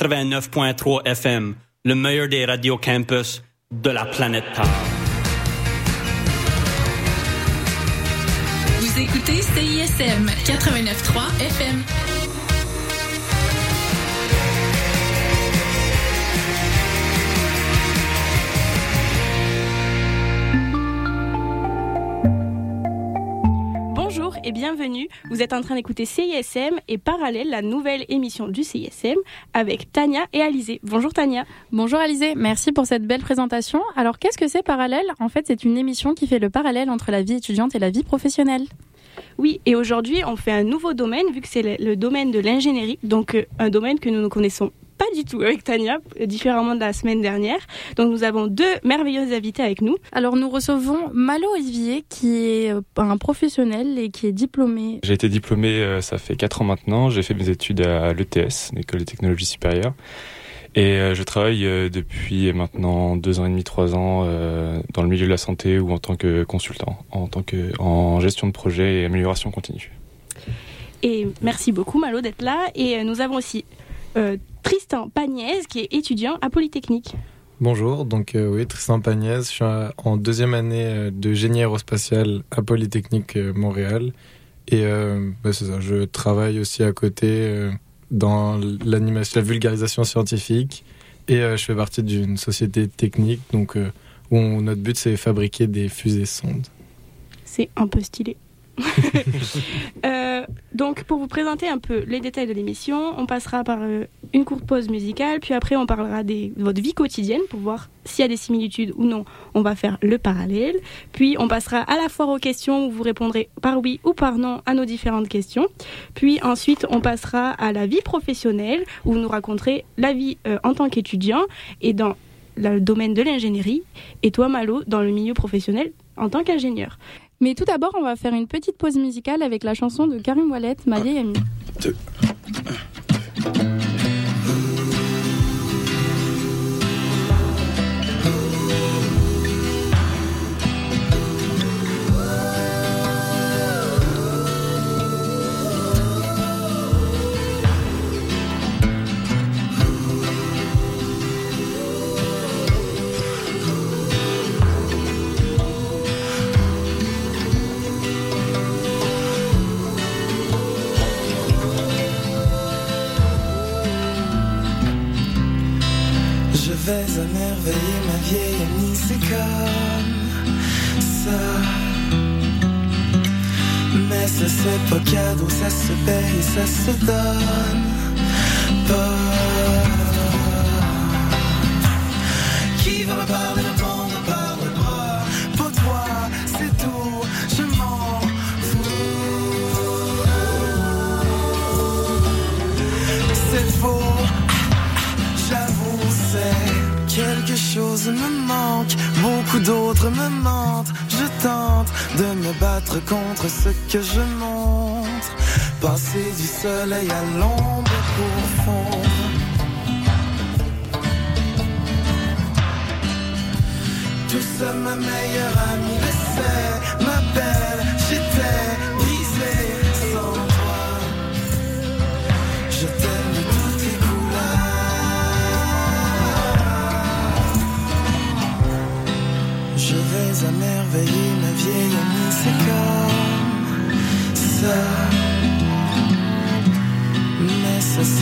89.3 FM, le meilleur des radios campus de la planète Terre. Vous écoutez CISM 89.3 FM. Bienvenue. Vous êtes en train d'écouter CISM et Parallèle, la nouvelle émission du CISM avec Tania et Alizé. Bonjour Tania. Bonjour Alizé, merci pour cette belle présentation. Alors qu'est-ce que c'est Parallèle? En fait, c'est une émission qui fait le parallèle entre la vie étudiante et la vie professionnelle. Oui, et aujourd'hui, on fait un nouveau domaine vu que c'est le, domaine de l'ingénierie, donc euh, un domaine que nous ne connaissons pas du tout avec Tania, euh, différemment de la semaine dernière. Donc nous avons deux merveilleux invités avec nous. Alors nous recevons Malo Olivier qui est euh, un professionnel et qui est diplômé. J'ai été diplômé, euh, ça fait 4 ans maintenant. J'ai fait mes études à l'ETS, l'École des technologies supérieures. Et je travaille depuis maintenant 2 ans et demi, 3 ans dans le milieu de la santé ou en tant que consultant, en tant que en gestion de projet et amélioration continue. Et merci beaucoup Malo d'être là. Et nous avons aussi euh, Tristan Pagnès qui est étudiant à Polytechnique. Bonjour, donc euh, oui, Tristan Pagnès, je suis en deuxième année euh, de génie aérospatial à Polytechnique euh, Montréal. Et euh, bah, c'est ça, je travaille aussi à côté dans l'animation, la vulgarisation scientifique. Et je fais partie d'une société technique, donc où on- notre but c'est fabriquer des fusées sondes. C'est un peu stylé. Euh, donc, pour vous présenter un peu les détails de l'émission, on passera par euh, une courte pause musicale, puis après, on parlera de votre vie quotidienne pour voir s'il y a des similitudes ou non. On va faire le parallèle. Puis, on passera à la foire aux questions où vous répondrez par oui ou par non à nos différentes questions. Puis, ensuite, on passera à la vie professionnelle où vous nous raconterez la vie euh, en tant qu'étudiant et dans le domaine de l'ingénierie. Et toi, Malo, dans le milieu professionnel en tant qu'ingénieur. Mais tout d'abord, on va faire une petite pause musicale avec la chanson de Karim Ouellet, Ma vieille amie. Se donne pas. Qui va me parler, me prendre par le bras Pour toi, c'est tout, je m'en fous. C'est faux. J'avoue, c'est quelque chose me manque, beaucoup d'autres me mentent. Je tente de me battre contre ce que je soleil à l'ombre pour fondre. Tout ma meilleure amie le sait, ma belle, j'étais brisé sans toi. Je t'aime de toutes les couleurs. Je vais émerveiller ma vieille amie, c'est comme ça.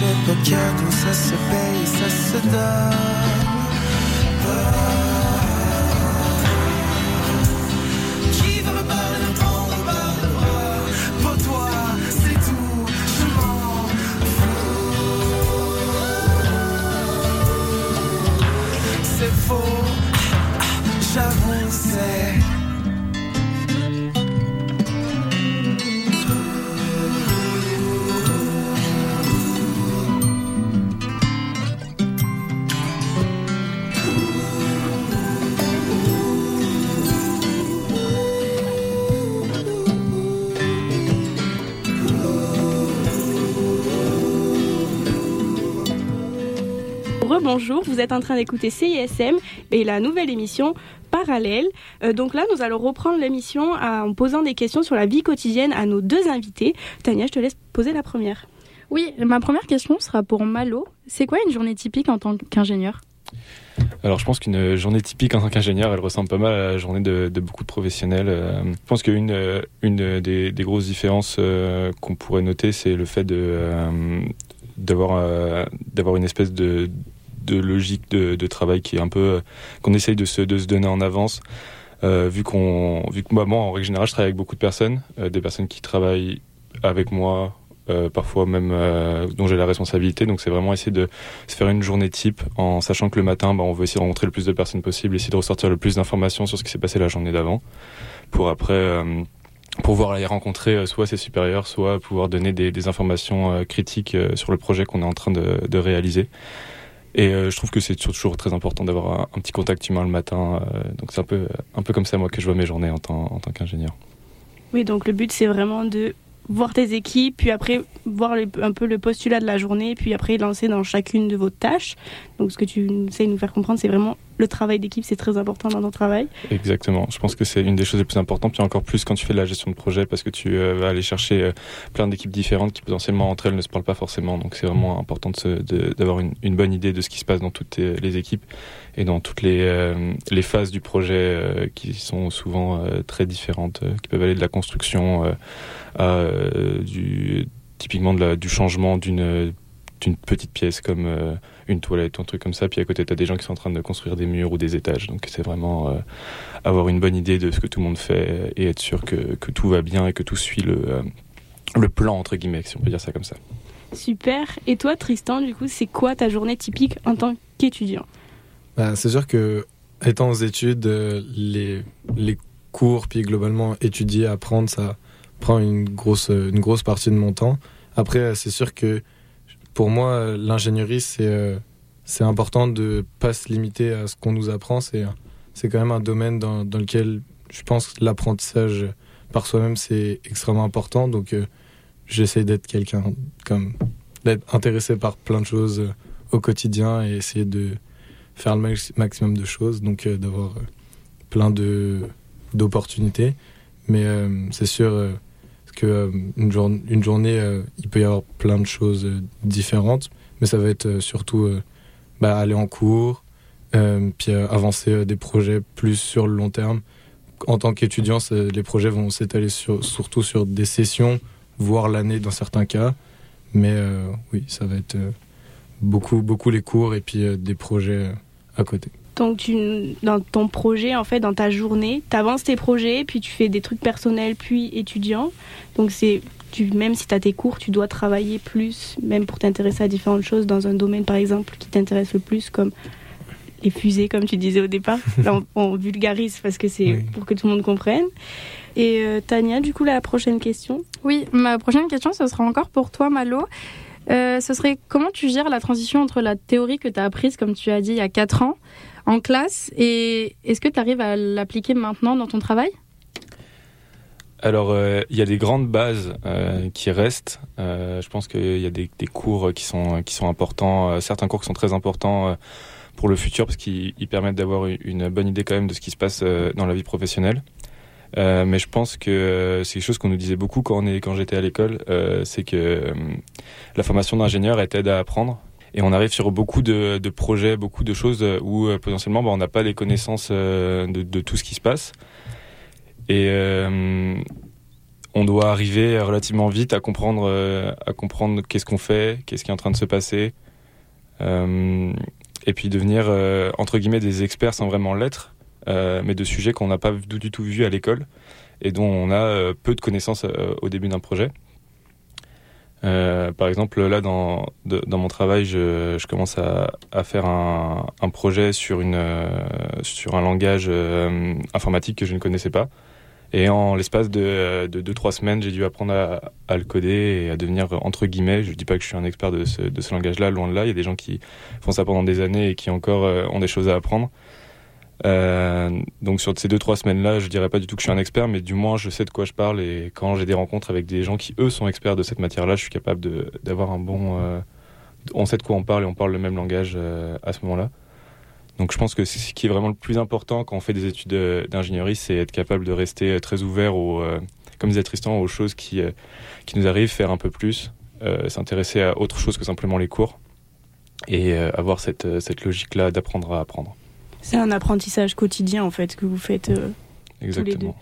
Pas cadeau, ça se paye, ça se donne. Vous êtes en train d'écouter CISM et la nouvelle émission Parallèle. Euh, donc là, nous allons reprendre l'émission en posant des questions sur la vie quotidienne à nos deux invités. Tania, je te laisse poser la première. Oui, ma première question sera pour Malo. C'est quoi une journée typique en tant qu'ingénieur? Alors je pense qu'une journée typique en tant qu'ingénieur, elle ressemble pas mal à la journée de, beaucoup de professionnels. Euh, je pense qu'une une des, grosses différences euh, qu'on pourrait noter, c'est le fait de euh, d'avoir une espèce de, de logique de, travail qui est un peu qu'on essaye de se, de se donner en avance. vu qu'on vu que moi, moi en règle générale je travaille avec beaucoup de personnes des personnes qui travaillent avec moi euh, parfois même euh, dont j'ai la responsabilité. Donc c'est vraiment essayer de se faire une journée type en sachant que le matin, bah, on veut essayer de rencontrer le plus de personnes possible, essayer de ressortir le plus d'informations sur ce qui s'est passé la journée d'avant, pour après euh, pouvoir aller rencontrer soit ses supérieurs, soit pouvoir donner des, des informations critiques sur le projet qu'on est en train de, de réaliser. Et je trouve que c'est toujours très important d'avoir un, petit contact humain le matin. donc c'est un peu, un peu comme ça moi que je vois mes journées en tant qu'ingénieur. Oui, donc le but c'est vraiment de voir tes équipes, puis après voir un peu le postulat de la journée, puis après lancer dans chacune de vos tâches. Donc ce que tu essayes de nous faire comprendre, c'est vraiment le travail d'équipe, c'est très important dans ton travail. Exactement. Je pense que c'est une des choses les plus importantes, puis encore plus quand tu fais de la gestion de projet, parce que tu euh, vas aller chercher euh, plein d'équipes différentes qui potentiellement entre elles ne se parlent pas forcément. Donc c'est vraiment important d'avoir une, bonne idée de ce qui se passe dans toutes les équipes et dans toutes les, euh, phases du projet qui sont souvent très différentes, qui peuvent aller de la construction à typiquement du changement d'une petite pièce comme euh, une toilette ou un truc comme ça. Puis à côté, tu as des gens qui sont en train de construire des murs ou des étages. Donc c'est vraiment euh, avoir une bonne idée de ce que tout le monde fait et être sûr que, que tout va bien et que tout suit le, euh, le plan, entre guillemets, si on peut dire ça comme ça. Super. Et toi, Tristan, du coup, c'est quoi ta journée typique en tant qu'étudiant? Bah, C'est sûr que, étant aux études, les, les cours, puis globalement étudier, apprendre, ça prend une grosse, une grosse partie de mon temps. Après, c'est sûr que pour moi, l'ingénierie, c'est euh, c'est important de pas se limiter à ce qu'on nous apprend. C'est quand même un domaine dans, lequel je pense que l'apprentissage par soi-même c'est extrêmement important. Donc euh, j'essaie d'être quelqu'un comme d'être intéressé par plein de choses euh, au quotidien et essayer de faire le maximum de choses. Donc d'avoir plein d'opportunités. Mais c'est sûr que euh, une, journée, euh, il peut y avoir plein de choses euh, différentes, mais ça va être surtout bah, aller en cours, puis avancer des projets plus sur le long terme. En tant qu'étudiant, les projets vont s'étaler sur, surtout sur des sessions, voire l'année dans certains cas. Mais oui, ça va être beaucoup, beaucoup les cours et puis des projets à côté. Donc, tu, dans ton projet, en fait, dans ta journée, tu avances tes projets, puis tu fais des trucs personnels, puis étudiants. Donc, c'est, tu, même si tu as tes cours, tu dois travailler plus, même pour t'intéresser à différentes choses dans un domaine, par exemple, qui t'intéresse le plus, comme les fusées, comme tu disais au départ. Là, on, vulgarise parce que c'est pour que tout le monde comprenne. Et euh, Tania, du coup, la prochaine question? Oui, ma prochaine question, ce sera encore pour toi, Malo. Euh, ce serait comment tu gères la transition entre la théorie que tu as apprise, comme tu as dit, il y a 4 ans, en classe. Et est-ce que tu arrives à l'appliquer maintenant dans ton travail? Alors, euh, il y a des grandes bases euh, qui restent. Euh, je pense qu'il y a des, cours qui sont, qui sont importants, certains cours qui sont très importants pour le futur parce qu'ils permettent d'avoir une bonne idée quand même de ce qui se passe dans la vie professionnelle. mais je pense que c'est quelque chose qu'on nous disait beaucoup quand, quand j'étais à l'école, c'est que la formation d'ingénieur est aide à apprendre. Et on arrive sur beaucoup de, projets, beaucoup de choses où euh, potentiellement bah, on n'a pas les connaissances euh, de, tout ce qui se passe. Et euh, on doit arriver relativement vite à comprendre, comprendre qu'est-ce qu'on fait, qu'est-ce qui est en train de se passer. et puis devenir, entre guillemets, des experts sans vraiment l'être, mais de sujets qu'on n'a pas du tout vu à l'école et dont on a peu de connaissances au début d'un projet. Euh, par exemple, là, dans, dans mon travail, je, je commence à, à, faire un, un, projet sur, une, euh, sur un langage euh, informatique que je ne connaissais pas. Et en l'espace de 2-3 semaines, j'ai dû apprendre à, à, le coder et à devenir, entre guillemets, je ne dis pas que je suis un expert de ce, de ce langage-là, loin de là. Il y a des gens qui font ça pendant des années et qui encore ont des choses à apprendre. Euh, donc sur ces deux trois semaines là, je dirais pas du tout que je suis un expert, mais du moins je sais de quoi je parle et quand j'ai des rencontres avec des gens qui eux sont experts de cette matière-là, je suis capable d'avoir un bon, euh, on sait de quoi on parle et on parle le même langage euh, à ce moment-là. Donc je pense que ce qui est vraiment le plus important quand on fait des études d'ingénierie, c'est être capable de rester très ouvert aux, comme disait Tristan, aux choses qui qui nous arrivent, faire un peu plus euh, s'intéresser à autre chose que simplement les cours et euh, avoir cette, euh, cette logique-là d'apprendre à apprendre. C'est un apprentissage quotidien en fait que vous faites. euh. Exactement.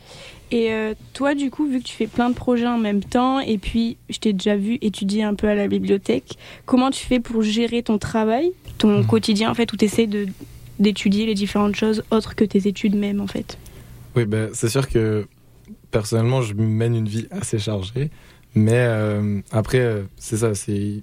Et euh, toi, du coup, vu que tu fais plein de projets en même temps, et puis je t'ai déjà vu étudier un peu à la bibliothèque, comment tu fais pour gérer ton travail, ton Mhm. quotidien en fait, où tu essaies d'étudier les différentes choses autres que tes études même en fait? Oui, ben, c'est sûr que personnellement, je mène une vie assez chargée. Mais euh, après, c'est ça. C'est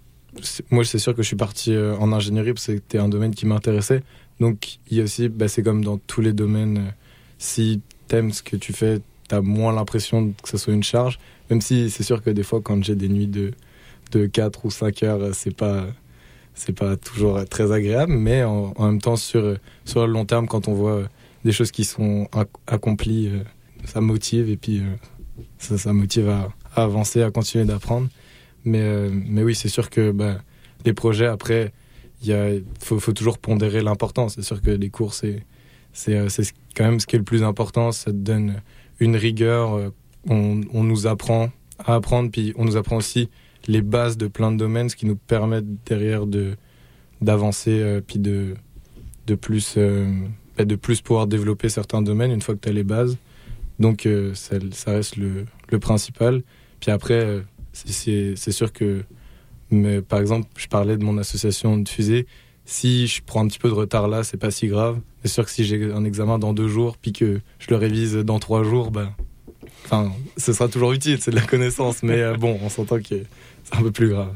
moi, c'est sûr que je suis parti en ingénierie parce que c'était un domaine qui m'intéressait. Donc, il y a aussi, ben, c'est comme dans tous les domaines. euh, si t'aimes ce que tu fais, t'as moins l'impression que ce soit une charge. Même si c'est sûr que des fois, quand j'ai des nuits de de 4 ou 5 heures, euh, c'est pas c'est pas toujours euh, très agréable. Mais en, même temps, sur sur le long terme, quand on voit des choses qui sont ac- accomplies, ça motive et puis ça, motive à, avancer, à continuer d'apprendre. Mais, mais oui, c'est sûr que bah, les projets, après, il faut, toujours pondérer l'important. C'est sûr que les cours, c'est c'est euh, quand même ce qui est le plus important. Ça te donne une rigueur. euh, On, nous apprend à apprendre, puis on nous apprend aussi les bases de plein de domaines, ce qui nous permet derrière de d'avancer, euh, puis de de plus bah, de plus pouvoir développer certains domaines une fois que tu as les bases. Donc ça, reste le, le principal. Puis après, c'est sûr que, mais, par exemple, je parlais de mon association de fusée. Si je prends un petit peu de retard là, c'est pas si grave. C'est sûr que si j'ai un examen dans deux jours, puis que je le révise dans trois jours, ben, enfin, ce sera toujours utile, c'est de la connaissance. Mais euh, bon, on s'entend que c'est un peu plus grave.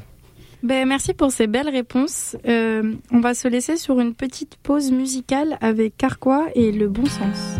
Ben, merci pour ces belles réponses. Euh, on va se laisser sur une petite pause musicale avec Carquois et le bon sens.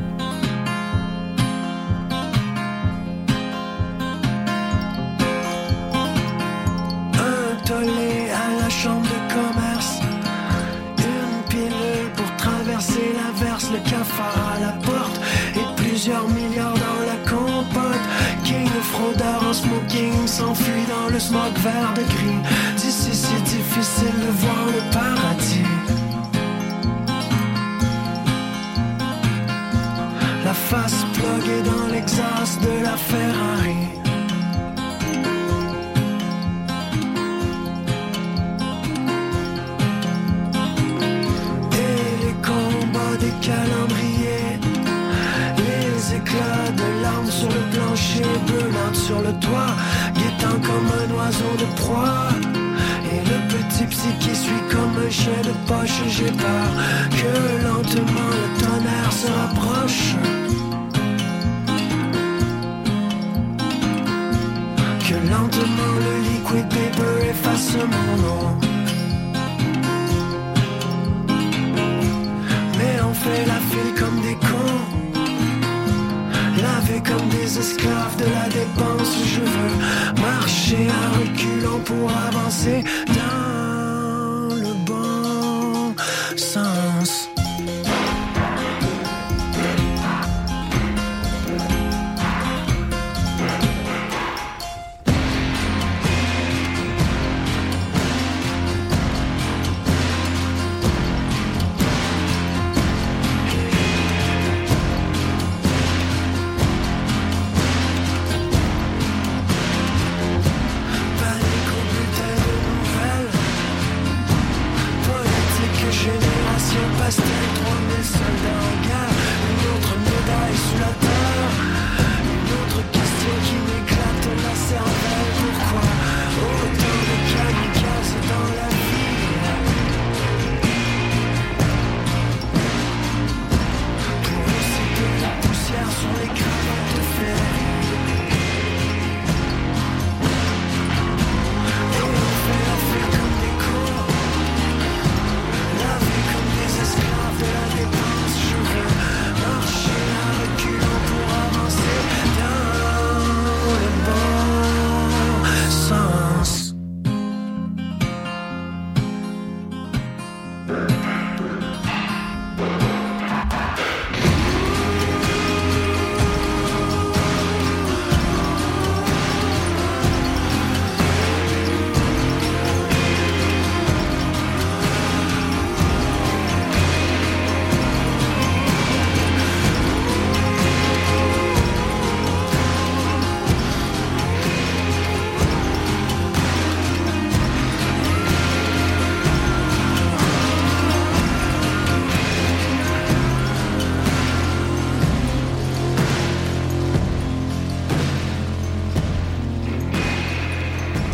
Le smog vert de gris. D'ici c'est difficile de voir le paradis. La face pluguée dans l'exhaust de la Ferrari. Sur le toit Guettant comme un oiseau de proie. Et le petit psy qui suit comme un chien de poche J'ai peur que lentement le tonnerre se rapproche. Que lentement le liquid paper efface mon nom. Mais on fait la file comme des cons Comme des esclaves de la dépense Je veux marcher à reculons pour avancer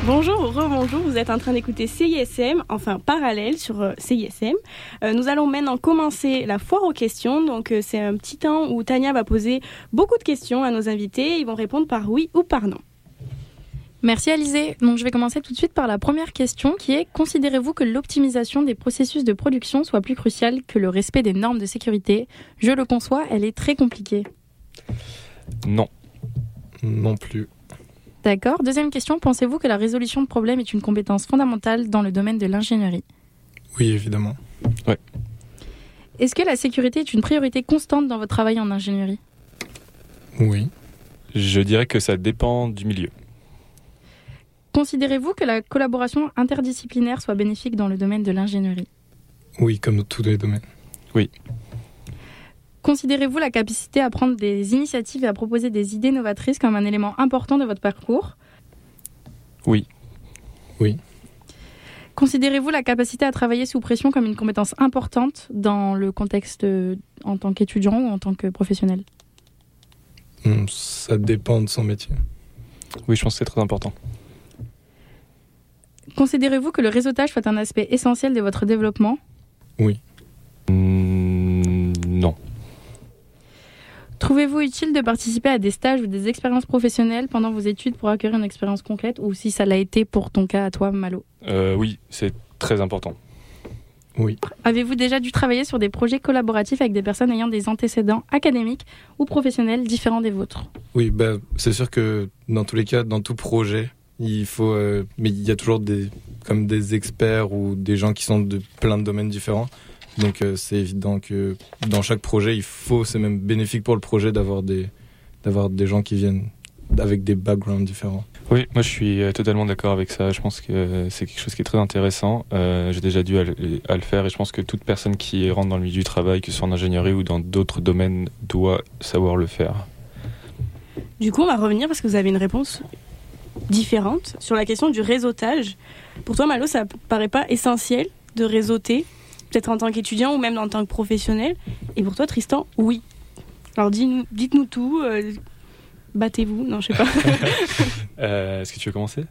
Bonjour ou rebonjour, vous êtes en train d'écouter CISM, enfin parallèle sur euh, CISM. Euh, nous allons maintenant commencer la foire aux questions. Donc euh, c'est un petit temps où Tania va poser beaucoup de questions à nos invités. Ils vont répondre par oui ou par non. Merci Alizé. Donc je vais commencer tout de suite par la première question qui est considérez-vous que l'optimisation des processus de production soit plus cruciale que le respect des normes de sécurité? Je le conçois, elle est très compliquée. Non. Non plus. D'accord. Deuxième question, pensez-vous que la résolution de problèmes est une compétence fondamentale dans le domaine de l'ingénierie? Oui, évidemment. Est-ce que la sécurité est une priorité constante dans votre travail en ingénierie? Oui. Je dirais que ça dépend du milieu. Considérez-vous que la collaboration interdisciplinaire soit bénéfique dans le domaine de l'ingénierie? Oui, comme dans tous les domaines. Considérez-vous la capacité à prendre des initiatives et à proposer des idées novatrices comme un élément important de votre parcours? Oui. Oui. Considérez-vous la capacité à travailler sous pression comme une compétence importante dans le contexte euh, en tant qu'étudiant ou en tant que professionnel? Hmm, Ça dépend de son métier. Oui, je pense que c'est très important. Considérez-vous que le réseautage soit un aspect essentiel de votre développement? Mm, Trouvez-vous utile de participer à des stages ou des expériences professionnelles pendant vos études pour acquérir une expérience concrète ou si ça l'a été pour ton cas à toi, Malo Euh, oui, c'est très important. Oui. Avez-vous déjà dû travailler sur des projets collaboratifs avec des personnes ayant des antécédents académiques ou professionnels différents des vôtres? Oui, bah, c'est sûr que dans tous les cas, dans tout projet, il faut. euh, mais il y a toujours des, comme des experts ou des gens qui sont de plein de domaines différents. Donc euh, c'est évident que dans chaque projet, il faut, c'est même bénéfique pour le projet d'avoir des, d'avoir des gens qui viennent avec des backgrounds différents. Oui, moi je suis euh, totalement d'accord avec ça. Je pense que c'est quelque chose qui est très intéressant. Euh, J'ai déjà dû à le, à le faire et je pense que toute personne qui rentre dans le milieu du travail, que ce soit en ingénierie ou dans d'autres domaines, doit savoir le faire. Du coup, on va revenir parce que vous avez une réponse différente sur la question du réseautage. Pour toi, Malo, ça paraît pas essentiel de réseauter, peut-être en tant qu'étudiant ou même en tant que professionnel. Et pour toi, Tristan, oui. Alors dites-nous tout. euh, Battez-vous, non, je sais pas. Euh, Est-ce que tu veux commencer?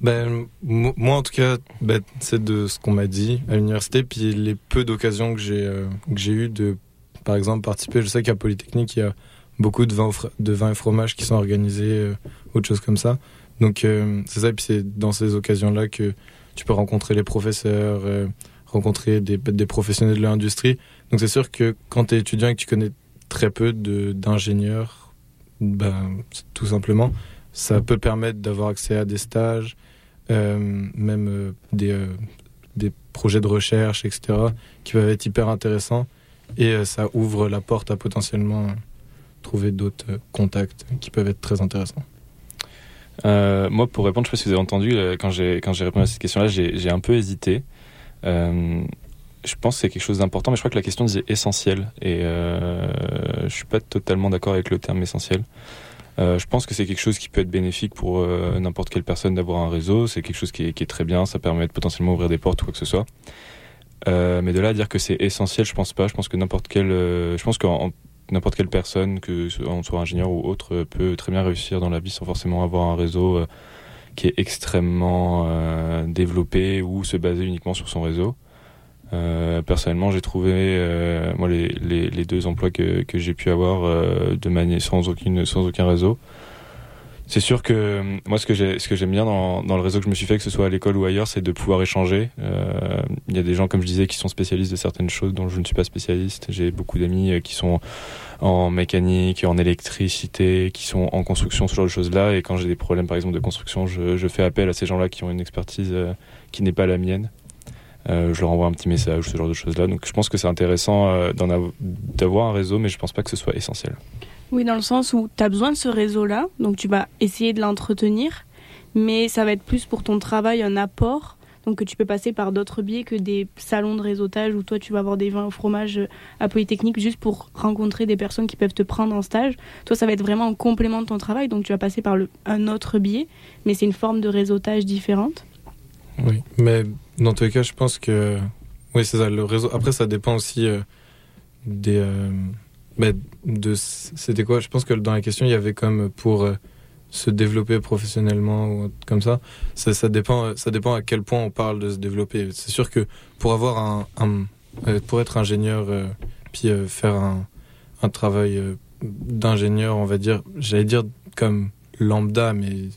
Ben, mo- moi, en tout cas, ben, c'est de ce qu'on m'a dit à l'université, puis les peu d'occasions que j'ai euh, que j'ai eu de, par exemple, participer. Je sais qu'à Polytechnique, il y a beaucoup de vins, de vins et fromages qui sont organisés, euh, autre chose comme ça. Donc, euh, c'est ça, et puis c'est dans ces occasions-là que tu peux rencontrer les professeurs, euh, rencontrer des, professionnels de l'industrie. Donc, c'est sûr que quand tu es étudiant et que tu connais très peu d'ingénieurs, ben, tout simplement, ça peut permettre d'avoir accès à des stages, euh, même euh, des, euh, des projets de recherche, etc., qui peuvent être hyper intéressants. Et ça ouvre la porte à potentiellement trouver d'autres contacts qui peuvent être très intéressants. Moi, pour répondre, je sais pas si vous avez entendu, quand j'ai répondu à cette question-là, j'ai un peu hésité. Euh, je pense que c'est quelque chose d'important, mais je crois que la question disait essentiel, et euh, je suis pas totalement d'accord avec le terme essentiel. Euh, je pense que c'est quelque chose qui peut être bénéfique pour n'importe quelle personne d'avoir un réseau. C'est quelque chose qui est, très bien. Ça permet de potentiellement ouvrir des portes ou quoi que ce soit. Mais de là à dire que c'est essentiel, je pense pas. Je pense que n'importe quelle, je pense qu'en n'importe quelle personne, que on soit ingénieur ou autre, peut très bien réussir dans la vie sans forcément avoir un réseau qui est extrêmement euh, développé ou se baser uniquement sur son réseau. Euh, personnellement, j'ai trouvé euh, moi les, deux emplois que, j'ai pu avoir de manière sans sans aucun réseau. C'est sûr que euh, moi ce que j'aime bien dans, le réseau que je me suis fait, que ce soit à l'école ou ailleurs, c'est de pouvoir échanger. Euh, Il y a des gens comme je disais qui sont spécialistes de certaines choses dont je ne suis pas spécialiste. J'ai beaucoup d'amis euh, qui sont en mécanique, en électricité, qui sont en construction, ce genre de choses-là. Et quand j'ai des problèmes, par exemple, de construction, je, fais appel à ces gens-là qui ont une expertise qui n'est pas la mienne. Je leur envoie un petit message, ce genre de choses-là. Donc je pense que c'est intéressant d'avoir un réseau, mais je pense pas que ce soit essentiel. Oui, dans le sens où tu as besoin de ce réseau-là, donc tu vas essayer de l'entretenir, mais ça va être plus pour ton travail un apport, donc que tu peux passer par d'autres biais que des salons de réseautage où toi tu vas avoir des vins au fromage à Polytechnique juste pour rencontrer des personnes qui peuvent te prendre en stage. Toi, ça va être vraiment en complément de ton travail, donc tu vas passer par un autre biais, mais c'est une forme de réseautage différente. Oui, mais dans tous les cas, je pense que oui, c'est ça. Le réseau. Après, ça dépend aussi euh, des. euh, mais de. C'était quoi? Je pense que dans la question, il y avait comme pour euh, se développer professionnellement ou comme ça, ça, dépend, ça dépend à quel point on parle de se développer. C'est sûr que pour avoir un, euh, pour être ingénieur, euh, puis euh, faire un, travail euh, d'ingénieur, on va dire, j'allais dire comme lambda, mais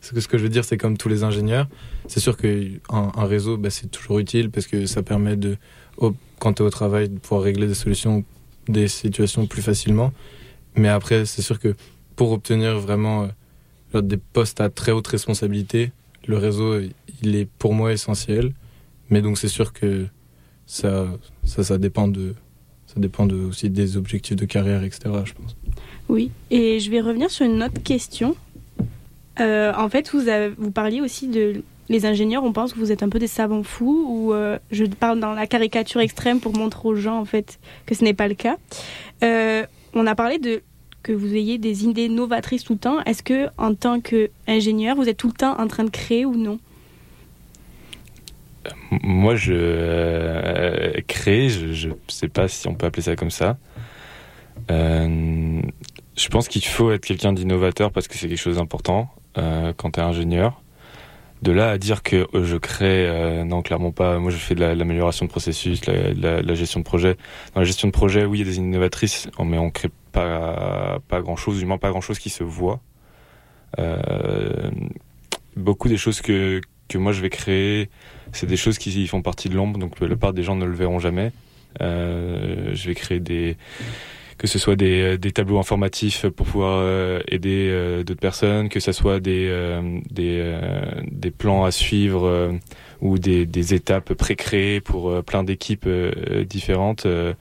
c'est ce que je veux dire, c'est comme tous les ingénieurs. C'est sûr qu'un un réseau, bah, c'est toujours utile parce que ça permet de, quand tu es au travail, de pouvoir régler des solutions, des situations plus facilement. Mais après, c'est sûr que pour obtenir vraiment euh, des postes à très haute responsabilité, le réseau, il est pour moi essentiel. Mais donc c'est sûr que ça, ça, ça dépend de, ça dépend de, aussi des objectifs de carrière, etc. Je pense. Oui, et je vais revenir sur une autre question. Euh, en fait, vous, avez- vous parliez aussi de les ingénieurs, on pense que vous êtes un peu des savants fous, ou euh, je parle dans la caricature extrême pour montrer aux gens en fait que ce n'est pas le cas. Euh, on a parlé de que vous ayez des idées novatrices tout le temps. Est-ce que en tant qu'ingénieur, vous êtes tout le temps en train de créer ou non? M- Moi, je euh, crée, je, je sais pas si on peut appeler ça comme ça. Euh, je pense qu'il faut être quelqu'un d'innovateur parce que c'est quelque chose d'important euh, quand tu es ingénieur. De là à dire que euh, je crée, euh, non, clairement pas. Moi, je fais de la- l'amélioration de processus, la, la- la gestion de projet. Dans la gestion de projet, oui, il y a des innovatrices, mais on crée pas, pas grand chose, du moins pas grand chose qui se voit. Euh, beaucoup des choses que, que moi je vais créer, c'est des choses qui font partie de l'ombre, donc la part des gens ne le verront jamais. Euh, je vais créer des que ce soit des, des tableaux informatifs pour pouvoir euh, aider euh, d'autres personnes, que ce soit des, euh, des, euh, des plans à suivre euh, ou des, des étapes pré-créées pour euh, plein d'équipes euh, différentes. Euh,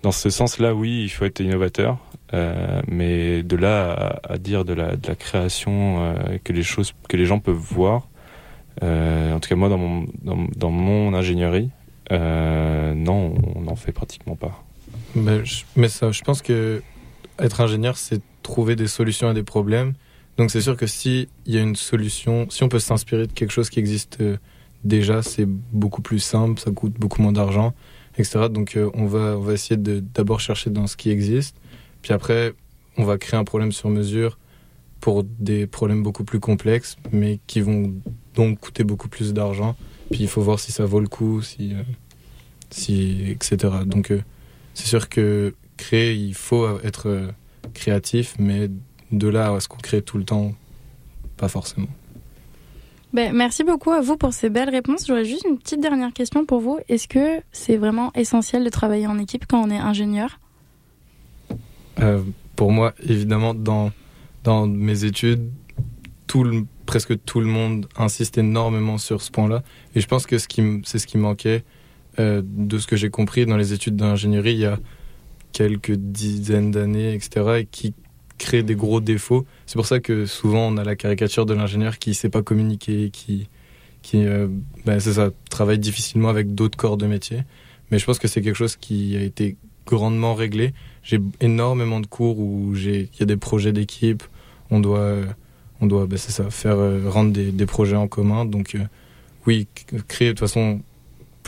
dans ce sens-là, oui, il faut être innovateur, euh, mais de là à, à dire de la, de la création euh, que les choses que les gens peuvent voir, euh, en tout cas moi dans mon, dans, dans mon ingénierie, euh, non, on n'en fait pratiquement pas. Mais, je, ça, je pense que être ingénieur, c'est trouver des solutions à des problèmes. Donc c'est sûr que si il y a une solution, si on peut s'inspirer de quelque chose qui existe euh, déjà, c'est beaucoup plus simple, ça coûte beaucoup moins d'argent, etc. Donc euh, on va on va essayer de d'abord chercher dans ce qui existe, puis après on va créer un problème sur mesure pour des problèmes beaucoup plus complexes, mais qui vont donc coûter beaucoup plus d'argent. Puis il faut voir si ça vaut le coup, si euh, si etc. Donc c'est sûr que créer, il faut être euh, créatif, mais de là à ce qu'on crée tout le temps, pas forcément. Ben, merci beaucoup à vous pour ces belles réponses. J'aurais juste une petite dernière question pour vous. Est-ce que c'est vraiment essentiel de travailler en équipe quand on est ingénieur? Euh, pour moi, évidemment, dans, dans mes études, tout le- presque tout le monde insiste énormément sur ce point-là. Et je pense que ce qui m- c'est ce qui manquait euh, de ce que j'ai compris dans les études d'ingénierie il y a quelques dizaines d'années, etc., et qui crée des gros défauts. C'est pour ça que souvent on a la caricature de l'ingénieur qui ne sait pas communiquer, qui, qui euh, ben, ça, travaille difficilement avec d'autres corps de métier. Mais je pense que c'est quelque chose qui a été grandement réglé. J'ai énormément de cours où il y a des projets d'équipe. On doit, on doit, ben, ça, faire euh, rendre des, projets en commun. Donc euh, oui, créer de toute façon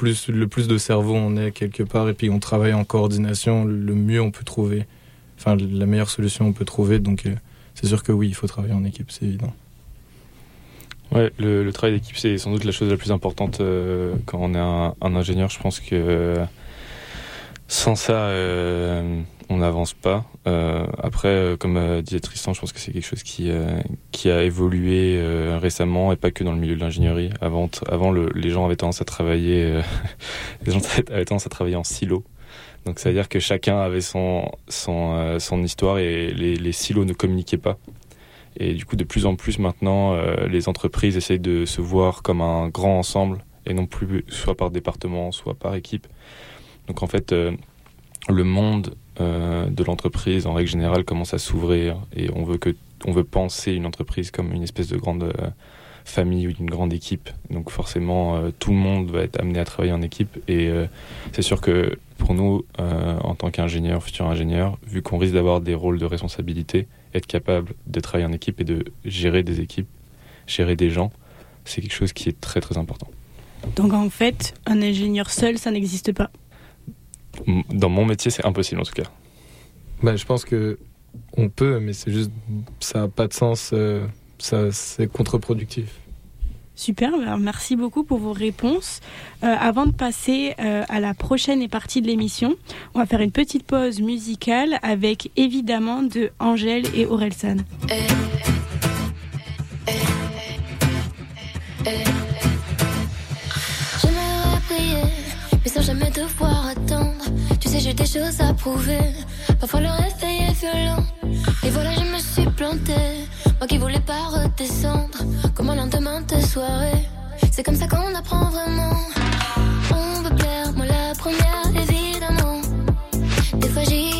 plus le plus de cerveau on est quelque part et puis on travaille en coordination, le mieux on peut trouver, enfin la meilleure solution on peut trouver. Donc euh, c'est sûr que oui, il faut travailler en équipe, c'est évident. Ouais, le, travail d'équipe, c'est sans doute la chose la plus importante euh, quand on est un, ingénieur. Je pense que sans ça, euh, on n'avance pas. Euh, après, euh, comme euh, disait Tristan, je pense que c'est quelque chose qui, qui a évolué récemment et pas que dans le milieu de l'ingénierie. Avant, avant le, les gens avaient tendance à travailler, les gens avaient tendance à travailler en silo. Donc, ça veut dire que chacun avait son, son, son histoire et les, silos ne communiquaient pas. Et du coup, de plus en plus maintenant, les entreprises essayent de se voir comme un grand ensemble et non plus soit par département, soit par équipe. Donc en fait, le monde euh, de l'entreprise, en règle générale, commence à s'ouvrir et on veut veut penser une entreprise comme une espèce de grande euh, famille ou d'une grande équipe. Donc forcément, euh, tout le monde va être amené à travailler en équipe et c'est sûr que pour nous, en tant qu'ingénieurs, futurs ingénieurs, vu qu'on risque d'avoir des rôles de responsabilité, être capable de travailler en équipe et de gérer des équipes, gérer des gens, c'est quelque chose qui est très très important. Donc en fait, un ingénieur seul, ça n'existe pas. Dans mon métier, c'est impossible en tout cas. Bah, je pense que on peut, mais c'est juste, ça n'a pas de sens, euh, ça, c'est contre-productif. Super, alors merci beaucoup pour vos réponses. Euh, avant de passer euh, à la prochaine partie de l'émission, on va faire une petite pause musicale avec évidemment de Angèle et Orelsan. J'aimerais prier, mais sans jamais devoir attendre. Sais, j'ai des choses à prouver. Parfois le réveil est violent. Et voilà, je me suis plantée. Moi qui voulais pas redescendre. Comme un lendemain de soirée. C'est comme ça qu'on apprend vraiment. On veut plaire, moi la première, évidemment. Des fois j'y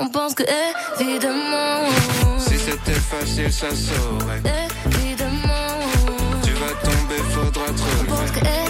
On pense que évidemment, Si c'était facile, ça saurait. évidemment. Tu vas tomber, faudra te relever.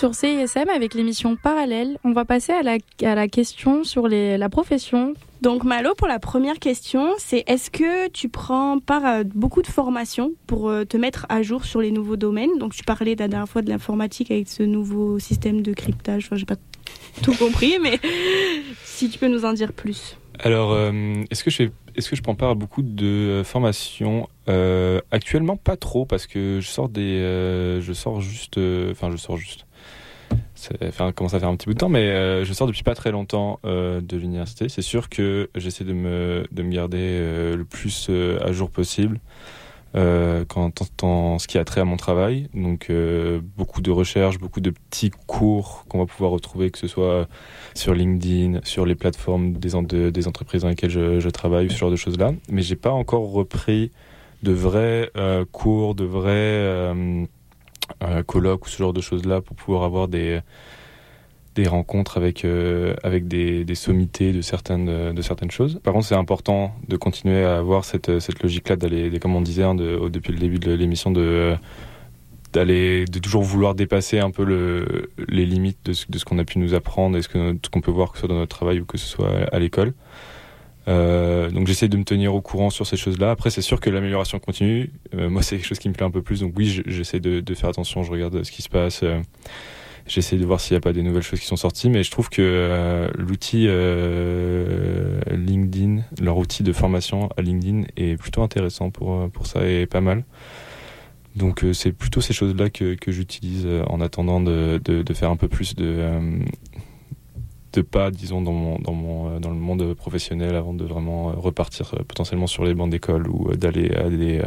Sur CISM avec l'émission Parallèle. On va passer à la, à la question sur les, la profession. Donc Malo, pour la première question, c'est est-ce que tu prends part à beaucoup de formations pour euh, te mettre à jour sur les nouveaux domaines? Donc tu parlais la dernière fois de l'informatique avec ce nouveau système de cryptage. Enfin, j'ai pas tout compris, mais si tu peux nous en dire plus. Alors, euh, est-ce que je fais- est-ce que je prends part à beaucoup de euh, formations? Euh, Actuellement, pas trop parce que je sors des, euh, je sors juste, euh, enfin, je sors juste. Ça commence à faire un petit bout de temps, mais euh, je sors depuis pas très longtemps euh, de l'université. C'est sûr que j'essaie de me, de me garder euh, le plus à jour possible quand en ce qui a trait à mon travail. Donc, beaucoup de recherches, beaucoup de petits cours qu'on va pouvoir retrouver, que ce soit sur LinkedIn, sur les plateformes des, des entreprises dans lesquelles je, je travaille, ce genre de choses-là. Mais j'ai pas encore repris de vrais cours, de vrais colloques ou ce genre de choses-là pour pouvoir avoir des des rencontres avec euh, avec des, sommités de certaines de certaines choses. Par contre, c'est important de continuer à avoir cette cette logique-là d'aller, comme on disait hein, depuis le début de l'émission, de d'aller de toujours vouloir dépasser un peu le, les limites de ce, de ce qu'on a pu nous apprendre et ce ce qu'on peut voir que ce soit dans notre travail ou que ce soit à l'école Euh, donc j'essaie de me tenir au courant sur ces choses-là. Après, c'est sûr que l'amélioration continue. Euh, moi, c'est quelque chose qui me plaît un peu plus. Donc oui, j'essaie de, faire attention. Je regarde ce qui se passe. Euh, j'essaie de voir s'il n'y a pas des nouvelles choses qui sont sorties. Mais je trouve que l'outil LinkedIn, leur outil de formation à LinkedIn est plutôt intéressant pour, pour ça et pas mal. Donc c'est plutôt ces choses-là que, j'utilise en attendant de, de, faire un peu plus de de pas, disons, dans, mon, dans, mon, euh, dans le monde professionnel avant de vraiment euh, repartir euh, potentiellement sur les bancs d'école ou d'aller à des,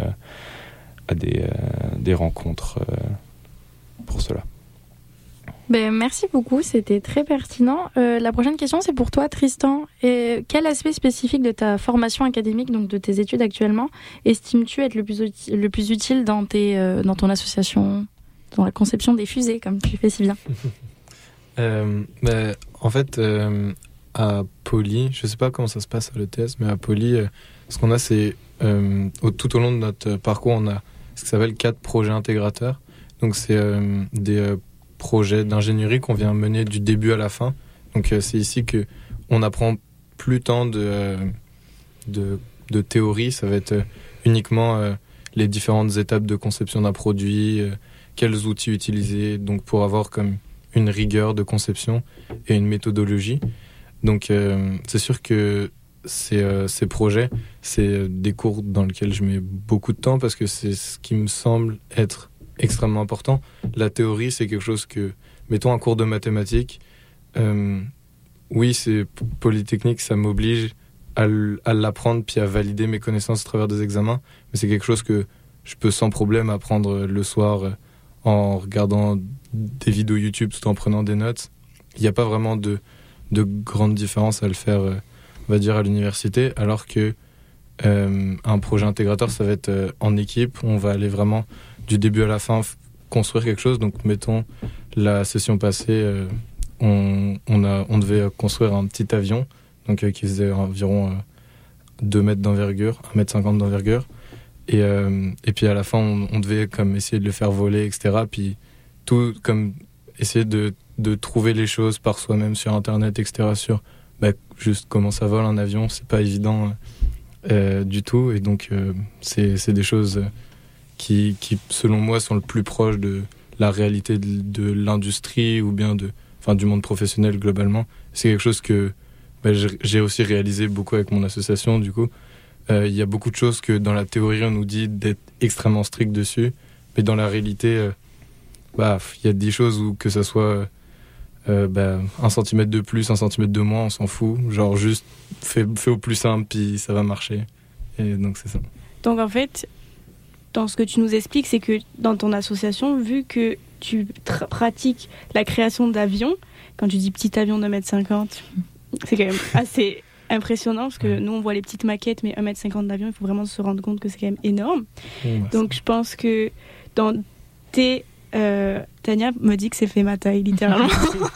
à des, des rencontres pour cela. Ben, merci beaucoup, c'était très pertinent. la prochaine question, c'est pour toi, Tristan. Et quel aspect spécifique de ta formation académique, donc de tes études actuellement, estimes-tu être le plus, le plus utile dans, tes, dans ton association, dans la conception des fusées, comme tu fais si bien? euh, en fait, euh, à Poly, je sais pas comment ça se passe à l'ETS, mais à Poly, euh, ce qu'on a, c'est tout au long de notre parcours, on a ce qui s'appelle quatre projets intégrateurs. Donc, c'est des projets d'ingénierie qu'on vient mener du début à la fin. Donc, c'est ici que on apprend plus tant de, de, de théorie, ça va être uniquement les différentes étapes de conception d'un produit, quels outils utiliser, donc pour avoir comme une rigueur de conception et une méthodologie. Donc euh, c'est sûr que ces, euh, ces projets, c'est des cours dans lesquels je mets beaucoup de temps parce que c'est ce qui me semble être extrêmement important. La théorie, c'est quelque chose que, mettons un cours de mathématiques, euh, oui, c'est polytechnique, ça m'oblige à l'apprendre puis à valider mes connaissances à travers des examens, mais c'est quelque chose que je peux sans problème apprendre le soir en regardant des vidéos YouTube tout en prenant des notes. Il n'y a pas vraiment de, de grande différence à le faire, euh, on va dire, à l'université, alors que euh, un projet intégrateur, ça va être euh, en équipe. On va aller vraiment du début à la fin construire quelque chose. Donc, mettons, la session passée, on, on, a, on devait construire un petit avion donc, qui faisait environ 2 mètres d'envergure, 1 mètre 50 d'envergure. Et, et puis à la fin, on, devait comme essayer de le faire voler, etc. Puis tout comme essayer de, de trouver les choses par soi-même sur internet, etc. Sur bah, juste comment ça vole un avion, c'est pas évident euh, du tout. Et donc, euh, c'est des choses qui, qui, selon moi, sont le plus proches de la réalité de, de l'industrie ou bien de, enfin, du monde professionnel globalement. C'est quelque chose que bah, j'ai aussi réalisé beaucoup avec mon association, du coup. Euh, il y a beaucoup de choses que dans la théorie, on nous dit d'être extrêmement strict dessus, mais dans la réalité, bah, il y a des choses où que ça soit euh, bah, un centimètre de plus, un centimètre de moins, on s'en fout. Genre juste fais, fais, au plus simple, puis ça va marcher. Et donc c'est ça. Donc en fait, dans ce que tu nous expliques, c'est que dans ton association, vu que tu pratiques la création d'avions, quand tu dis petit avion de 1m50, c'est quand même assez impressionnant parce que nous on voit les petites maquettes, mais 1m50 d'avion, il faut vraiment se rendre compte que c'est quand même énorme. Donc je pense que dans tes euh, Tania me dit que c'est fait ma taille, littéralement.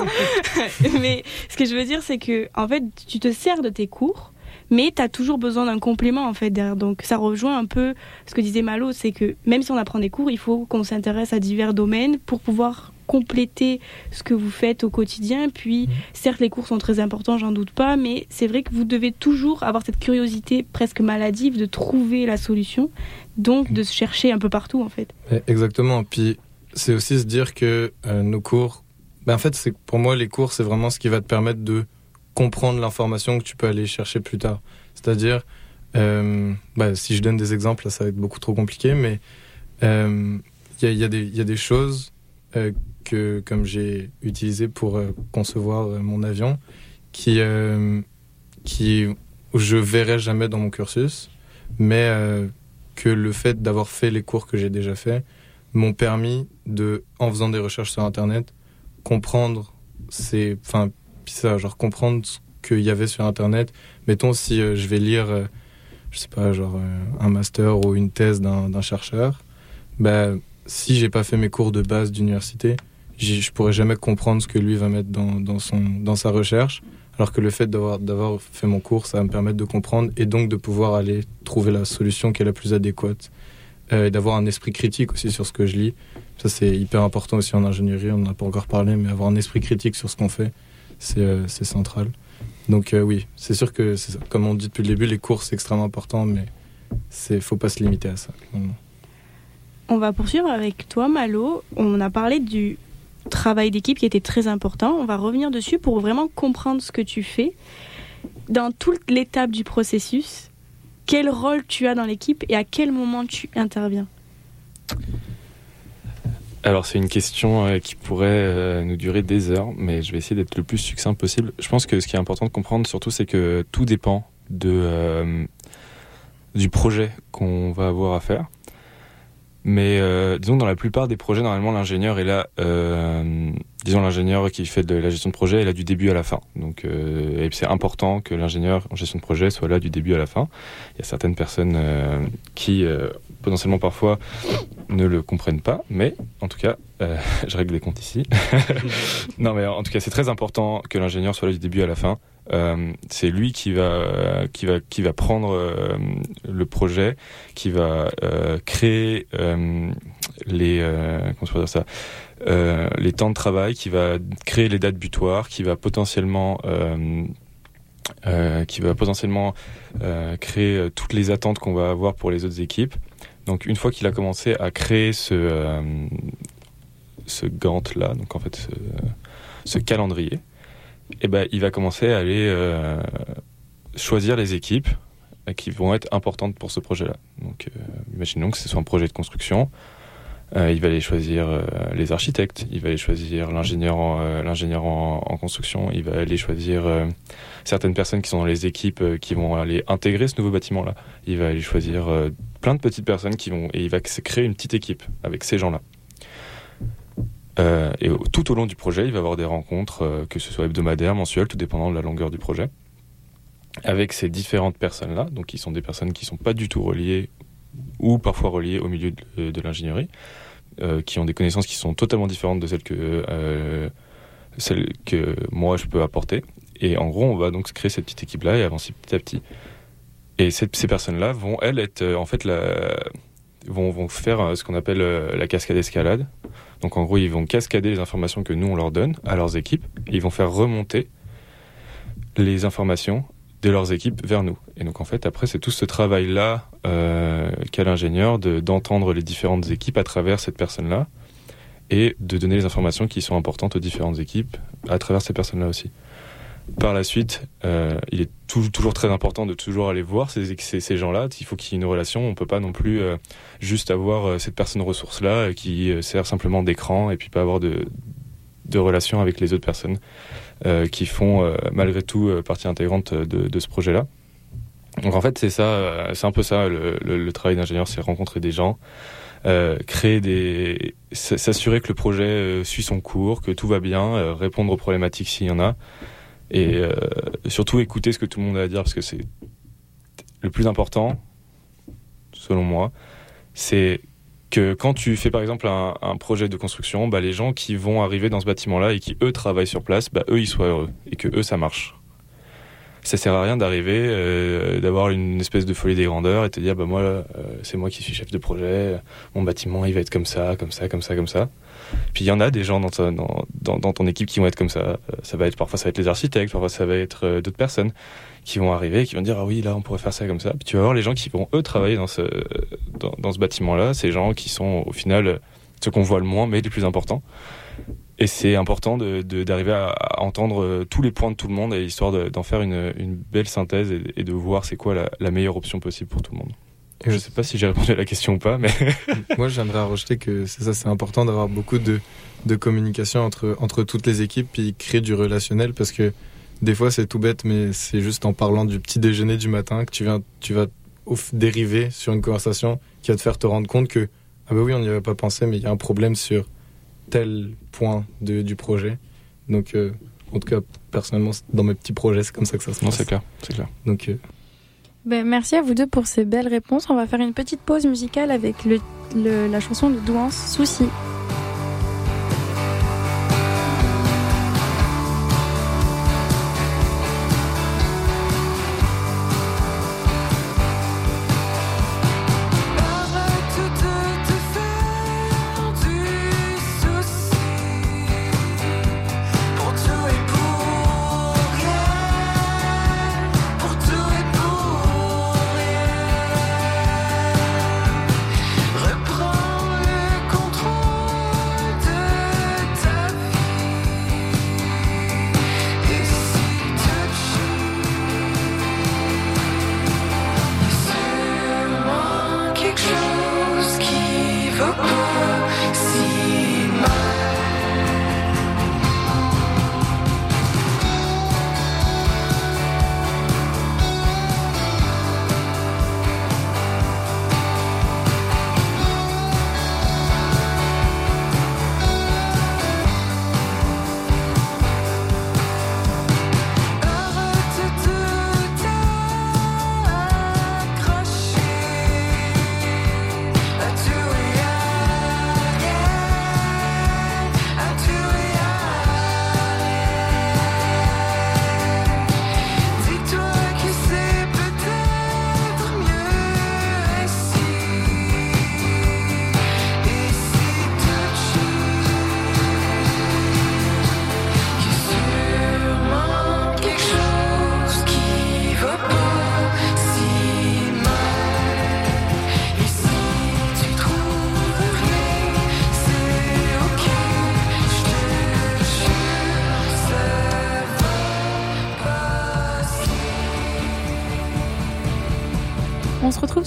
mais ce que je veux dire, c'est que, en fait, tu te sers de tes cours, mais tu as toujours besoin d'un complément, en fait, derrière. Donc, ça rejoint un peu ce que disait Malo, c'est que même si on apprend des cours, il faut qu'on s'intéresse à divers domaines pour pouvoir compléter ce que vous faites au quotidien. Puis, mmh. certes, les cours sont très importants, j'en doute pas, mais c'est vrai que vous devez toujours avoir cette curiosité presque maladive de trouver la solution, donc de se chercher un peu partout, en fait. Exactement. Puis, c'est aussi se dire que euh, nos cours, ben en fait, c'est pour moi les cours, c'est vraiment ce qui va te permettre de comprendre l'information que tu peux aller chercher plus tard. C'est-à-dire, euh, ben, si je donne des exemples, ça va être beaucoup trop compliqué, mais euh, il y, a, y, a des choses que, comme j'ai utilisé pour concevoir mon avion, qui, qui je verrai jamais dans mon cursus, mais que le fait d'avoir fait les cours que j'ai déjà fait m'ont permis de, en faisant des recherches sur Internet, comprendre ces, enfin, ça, genre comprendre ce qu'il y avait sur Internet. Mettons si euh, je vais lire, euh, je sais pas, genre euh, un master ou une thèse d'un chercheur, ben si j'ai pas fait mes cours de base d'université, je pourrais jamais comprendre ce que lui va mettre dans, son, dans sa recherche. Alors que le fait d'avoir fait mon cours, ça va me permettre de comprendre et donc de pouvoir aller trouver la solution qui est la plus adéquate euh, et d'avoir un esprit critique aussi sur ce que je lis. Ça, c'est hyper important aussi en ingénierie, on n'en a pas encore parlé, mais avoir un esprit critique sur ce qu'on fait, c'est euh, central. Donc euh, oui, c'est sûr que, comme on dit depuis le début, les cours c'est extrêmement important, mais c'est faut pas se limiter à ça. On va poursuivre avec toi, Malo. On a parlé du travail d'équipe qui était très important. On va revenir dessus pour vraiment comprendre ce que tu fais. Dans toute l'étape du processus, quel rôle tu as dans l'équipe et à quel moment tu interviens? Alors c'est une question euh, qui pourrait euh, nous durer des heures, mais je vais essayer d'être le plus succinct possible. Je pense que ce qui est important de comprendre surtout, c'est que tout dépend de, euh, du projet qu'on va avoir à faire. Mais euh, disons dans la plupart des projets, normalement l'ingénieur est là, euh, disons l'ingénieur qui fait de la gestion de projet est là du début à la fin. Donc euh, c'est important que l'ingénieur en gestion de projet soit là du début à la fin. Il y a certaines personnes euh, qui euh, potentiellement parfois ne le comprennent pas, mais en tout cas, euh, je règle des comptes ici. non mais en tout cas c'est très important que l'ingénieur soit là du début à la fin. Euh, c'est lui qui va qui va qui va prendre euh, le projet, qui va euh, créer les comment dire ça les temps de travail, qui va créer les dates butoirs, qui va potentiellement qui va potentiellement créer toutes les attentes qu'on va avoir pour les autres équipes. Donc une fois qu'il a commencé à créer ce ce Gantt là, donc en fait ce calendrier, et ben il va commencer à aller euh, choisir les équipes euh, qui vont être importantes pour ce projet-là. Donc euh, imaginons que ce soit un projet de construction. Il va aller choisir les architectes, il va aller choisir l'ingénieur en, en, construction, il va aller choisir certaines personnes qui sont dans les équipes qui vont aller intégrer ce nouveau bâtiment-là. Il va aller choisir plein de petites personnes qui vont et il va créer une petite équipe avec ces gens-là. Euh, et tout au long du projet, il va y avoir des rencontres, euh, que ce soit hebdomadaires, mensuelles, tout dépendant de la longueur du projet, avec ces différentes personnes-là, donc qui sont des personnes qui sont pas du tout reliées ou parfois reliées au milieu de, de l'ingénierie, euh, qui ont des connaissances qui sont totalement différentes de celles que euh, celles que moi je peux apporter. Et en gros, on va donc créer cette petite équipe-là et avancer petit à petit. Et ces personnes-là vont elles être euh, en fait la, vont, vont faire euh, ce qu'on appelle euh, la cascade escalade. Donc en gros, ils vont cascader les informations que nous on leur donne à leurs équipes et ils vont faire remonter les informations de leurs équipes vers nous. Et donc en fait, après, c'est tout ce travail-là euh, qu'a l'ingénieur de- d'entendre les différentes équipes à travers cette personne-là et de donner les informations qui sont importantes aux différentes équipes à travers ces personnes-là aussi. Par la suite, euh, il est tou- toujours très important de toujours aller voir ces, gens-là. Il faut qu'il y ait une relation. On peut pas non plus euh, juste avoir euh, cette personne ressource là euh, qui sert simplement d'écran et puis pas avoir de, relation avec les autres personnes qui font malgré tout partie intégrante de, ce projet-là. Donc en fait c'est ça, c'est un peu ça le, travail d'ingénieur, c'est rencontrer des gens, créer des, s'assurer que le projet suit son cours, que tout va bien, répondre aux problématiques s'il y en a, et euh, surtout écouter ce que tout le monde a à dire parce que c'est le plus important, selon moi, c'est que quand tu fais par exemple un, projet de construction, bah, les gens qui vont arriver dans ce bâtiment-là et qui eux travaillent sur place, bah, eux ils soient heureux et que eux ça marche. Ça sert à rien d'arriver, euh, d'avoir une espèce de folie des grandeurs et te dire bah moi euh, c'est moi qui suis chef de projet, mon bâtiment il va être comme ça, comme ça, comme ça, comme ça. Puis il y en a des gens dans, dans, dans, ton équipe qui vont être comme ça. Euh, Ça va être parfois ça va être les architectes, parfois ça va être euh, d'autres personnes qui vont arriver et qui vont dire ah oui là on pourrait faire ça comme ça. Puis tu vas voir les gens qui vont eux travailler dans ce dans, ce bâtiment-là, ces gens qui sont au final euh, ceux qu'on voit le moins mais les plus importants. Et c'est important de- de- d'arriver à, entendre tous les points de tout le monde et histoire de- d'en faire une, une belle synthèse et, de voir c'est quoi la meilleure option possible pour tout le monde. Et Je sais pas si j'ai répondu à la question ou pas, mais Moi, j'aimerais rajouter que c'est ça, c'est important d'avoir beaucoup de, de communication entre, entre toutes les équipes, puis créer du relationnel, parce que des fois, c'est tout bête, mais c'est juste en parlant du petit déjeuner du matin que tu, viens, tu vas dériver sur une conversation qui va te faire te rendre compte que, ah bah oui, on n'y avait pas pensé, mais il y a un problème sur tel point de, du projet. Donc, euh, en tout cas, personnellement, dans mes petits projets, c'est comme ça que ça se non passe. c'est clair, c'est clair. Donc, euh, Ben, merci à vous deux pour ces belles réponses. On va faire une petite pause musicale avec la chanson de Douance, Souci.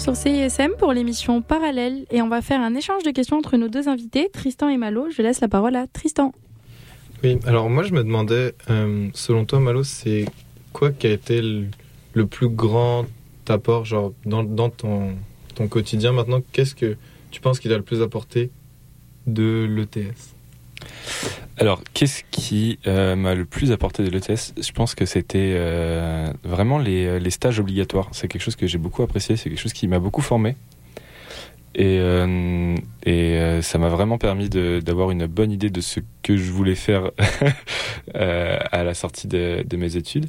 Sur CISM pour l'émission Parallèle et on va faire un échange de questions entre nos deux invités, Tristan et Malo. Je laisse la parole à Tristan. Oui, alors moi je me demandais, euh, selon toi Malo, c'est quoi qui a été le, le plus grand apport genre, dans, dans ton, ton quotidien maintenant? Qu'est-ce que tu penses qu'il a le plus apporté de l'ETS Alors, qu'est-ce qui euh, m'a le plus apporté de l'ETS? Je pense que c'était euh, vraiment les, les stages obligatoires. C'est quelque chose que j'ai beaucoup apprécié, c'est quelque chose qui m'a beaucoup formé. Et, euh, euh, ça m'a vraiment permis d'avoir une bonne idée de ce que je voulais faire euh, à la sortie de, mes études.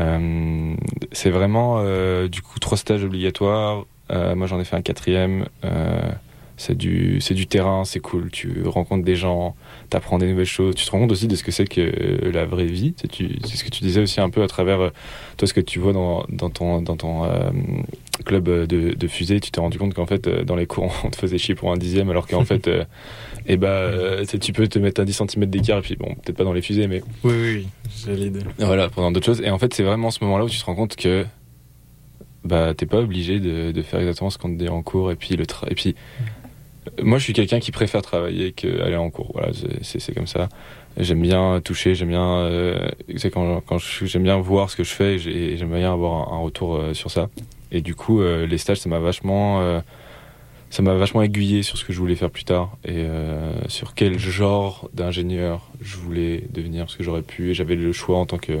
Euh, c'est vraiment euh, du coup trois stages obligatoires. Euh, moi j'en ai fait un quatrième. Euh, c'est du, c'est du terrain, c'est cool. Tu rencontres des gens, tu apprends des nouvelles choses. Tu te rends compte aussi de ce que c'est que euh, la vraie vie. C'est, ce que tu disais aussi un peu à travers euh, toi, ce que tu vois dans, dans ton, dans ton euh, club de, de fusée. Tu t'es rendu compte qu'en fait, dans les cours, on te faisait chier pour un dixième, alors qu'en fait, euh, eh ben, euh, tu peux te mettre à 10 cm d'écart, et puis bon, peut-être pas dans les fusées, mais Oui, oui, j'ai l'idée. voilà, pendant d'autres choses. Et en fait, c'est vraiment ce moment-là où tu te rends compte que bah t'es pas obligé de, de faire exactement ce qu'on te dit en cours. Et puis le et puis euh, moi, je suis quelqu'un qui préfère travailler qu'aller en cours. Voilà, c'est- comme ça. J'aime bien toucher, j'aime bien, euh, quand, j'aime bien voir ce que je fais. et j'ai- et J'aime bien avoir un, un retour euh, sur ça. Et du coup, euh, les stages, ça m'a vachement euh, ça m'a vachement aiguillé sur ce que je voulais faire plus tard et sur quel genre d'ingénieur je voulais devenir parce que j'aurais pu et j'avais le choix en tant que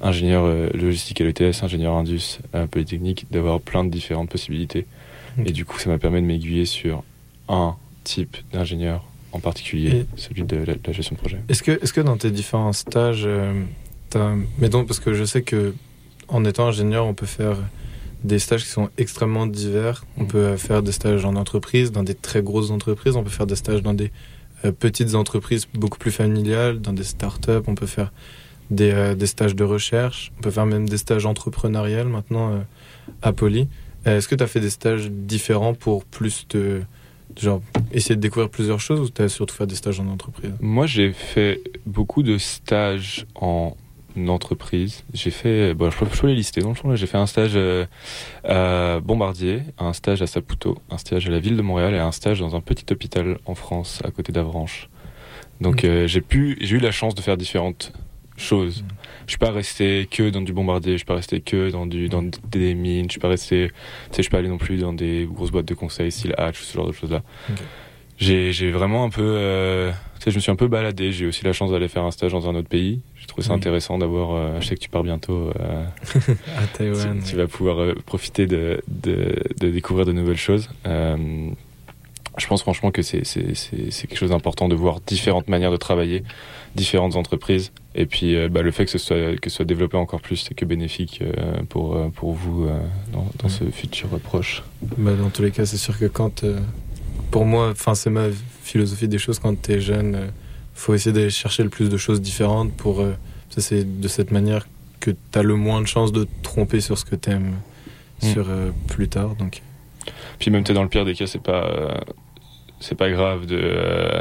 ingénieur logistique à l'ETS, ingénieur indus à Polytechnique d'avoir plein de différentes possibilités et du coup ça m'a permis de m'aiguiller sur un type d'ingénieur en particulier, celui de la, de la gestion de projet. Est-ce que, est-ce que dans tes différents stages, euh, t'as- mettons, parce que je sais que en étant ingénieur, on peut faire des stages qui sont extrêmement divers. On Mhm. peut euh, faire des stages en entreprise, dans des très grosses entreprises. On peut faire des stages dans des euh, petites entreprises beaucoup plus familiales, dans des startups. On peut faire des, euh, des stages de recherche. On peut faire même des stages entrepreneuriales maintenant euh, à Poly. Est-ce que tu as fait des stages différents pour plus de genre essayer de découvrir plusieurs choses ou tu as surtout fait des stages en entreprise? Moi j'ai fait beaucoup de stages en entreprise. J'ai fait, bon, je peux, je peux les lister dans le fond. là. J'ai fait un stage euh, à Bombardier, un stage à Saputo, un stage à la ville de Montréal et un stage dans un petit hôpital en France à côté d'Avranches. Donc Ok. euh, j'ai pu, j'ai eu la chance de faire différentes choses. Je suis pas resté que dans du bombardier, je suis pas resté que dans du dans des mines, je suis pas resté, tu sais, je suis pas allé non plus dans des grosses boîtes de conseil, style Hatch, ce genre de choses là. J'ai j'ai vraiment un peu, euh, tu sais, je me suis un peu baladé. J'ai eu aussi la chance d'aller faire un stage dans un autre pays. J'ai trouvé ça Oui. intéressant d'avoir. euh, je sais que tu pars bientôt. euh, À Taïwan. tu, tu vas pouvoir profiter de, de, de découvrir de nouvelles choses. Je pense franchement que c'est c'est- c'est- c'est quelque chose d'important de voir différentes manières de travailler, différentes entreprises. Et puis euh, bah, le fait que ce soit, que ce soit développé encore plus, c'est que bénéfique euh, pour, euh, pour vous euh, dans, dans Ouais. ce futur proche. Bah, dans tous les cas, c'est sûr que quand. pour moi, c'est ma philosophie des choses quand t'es jeune. euh, faut essayer d'aller chercher le plus de choses différentes pour. ça, c'est de cette manière que t'as le moins de chances de te tromper sur ce que t'aimes Mm. sur euh, plus tard. Donc, Puis même t'es dans le pire des cas, c'est pas c'est pas grave de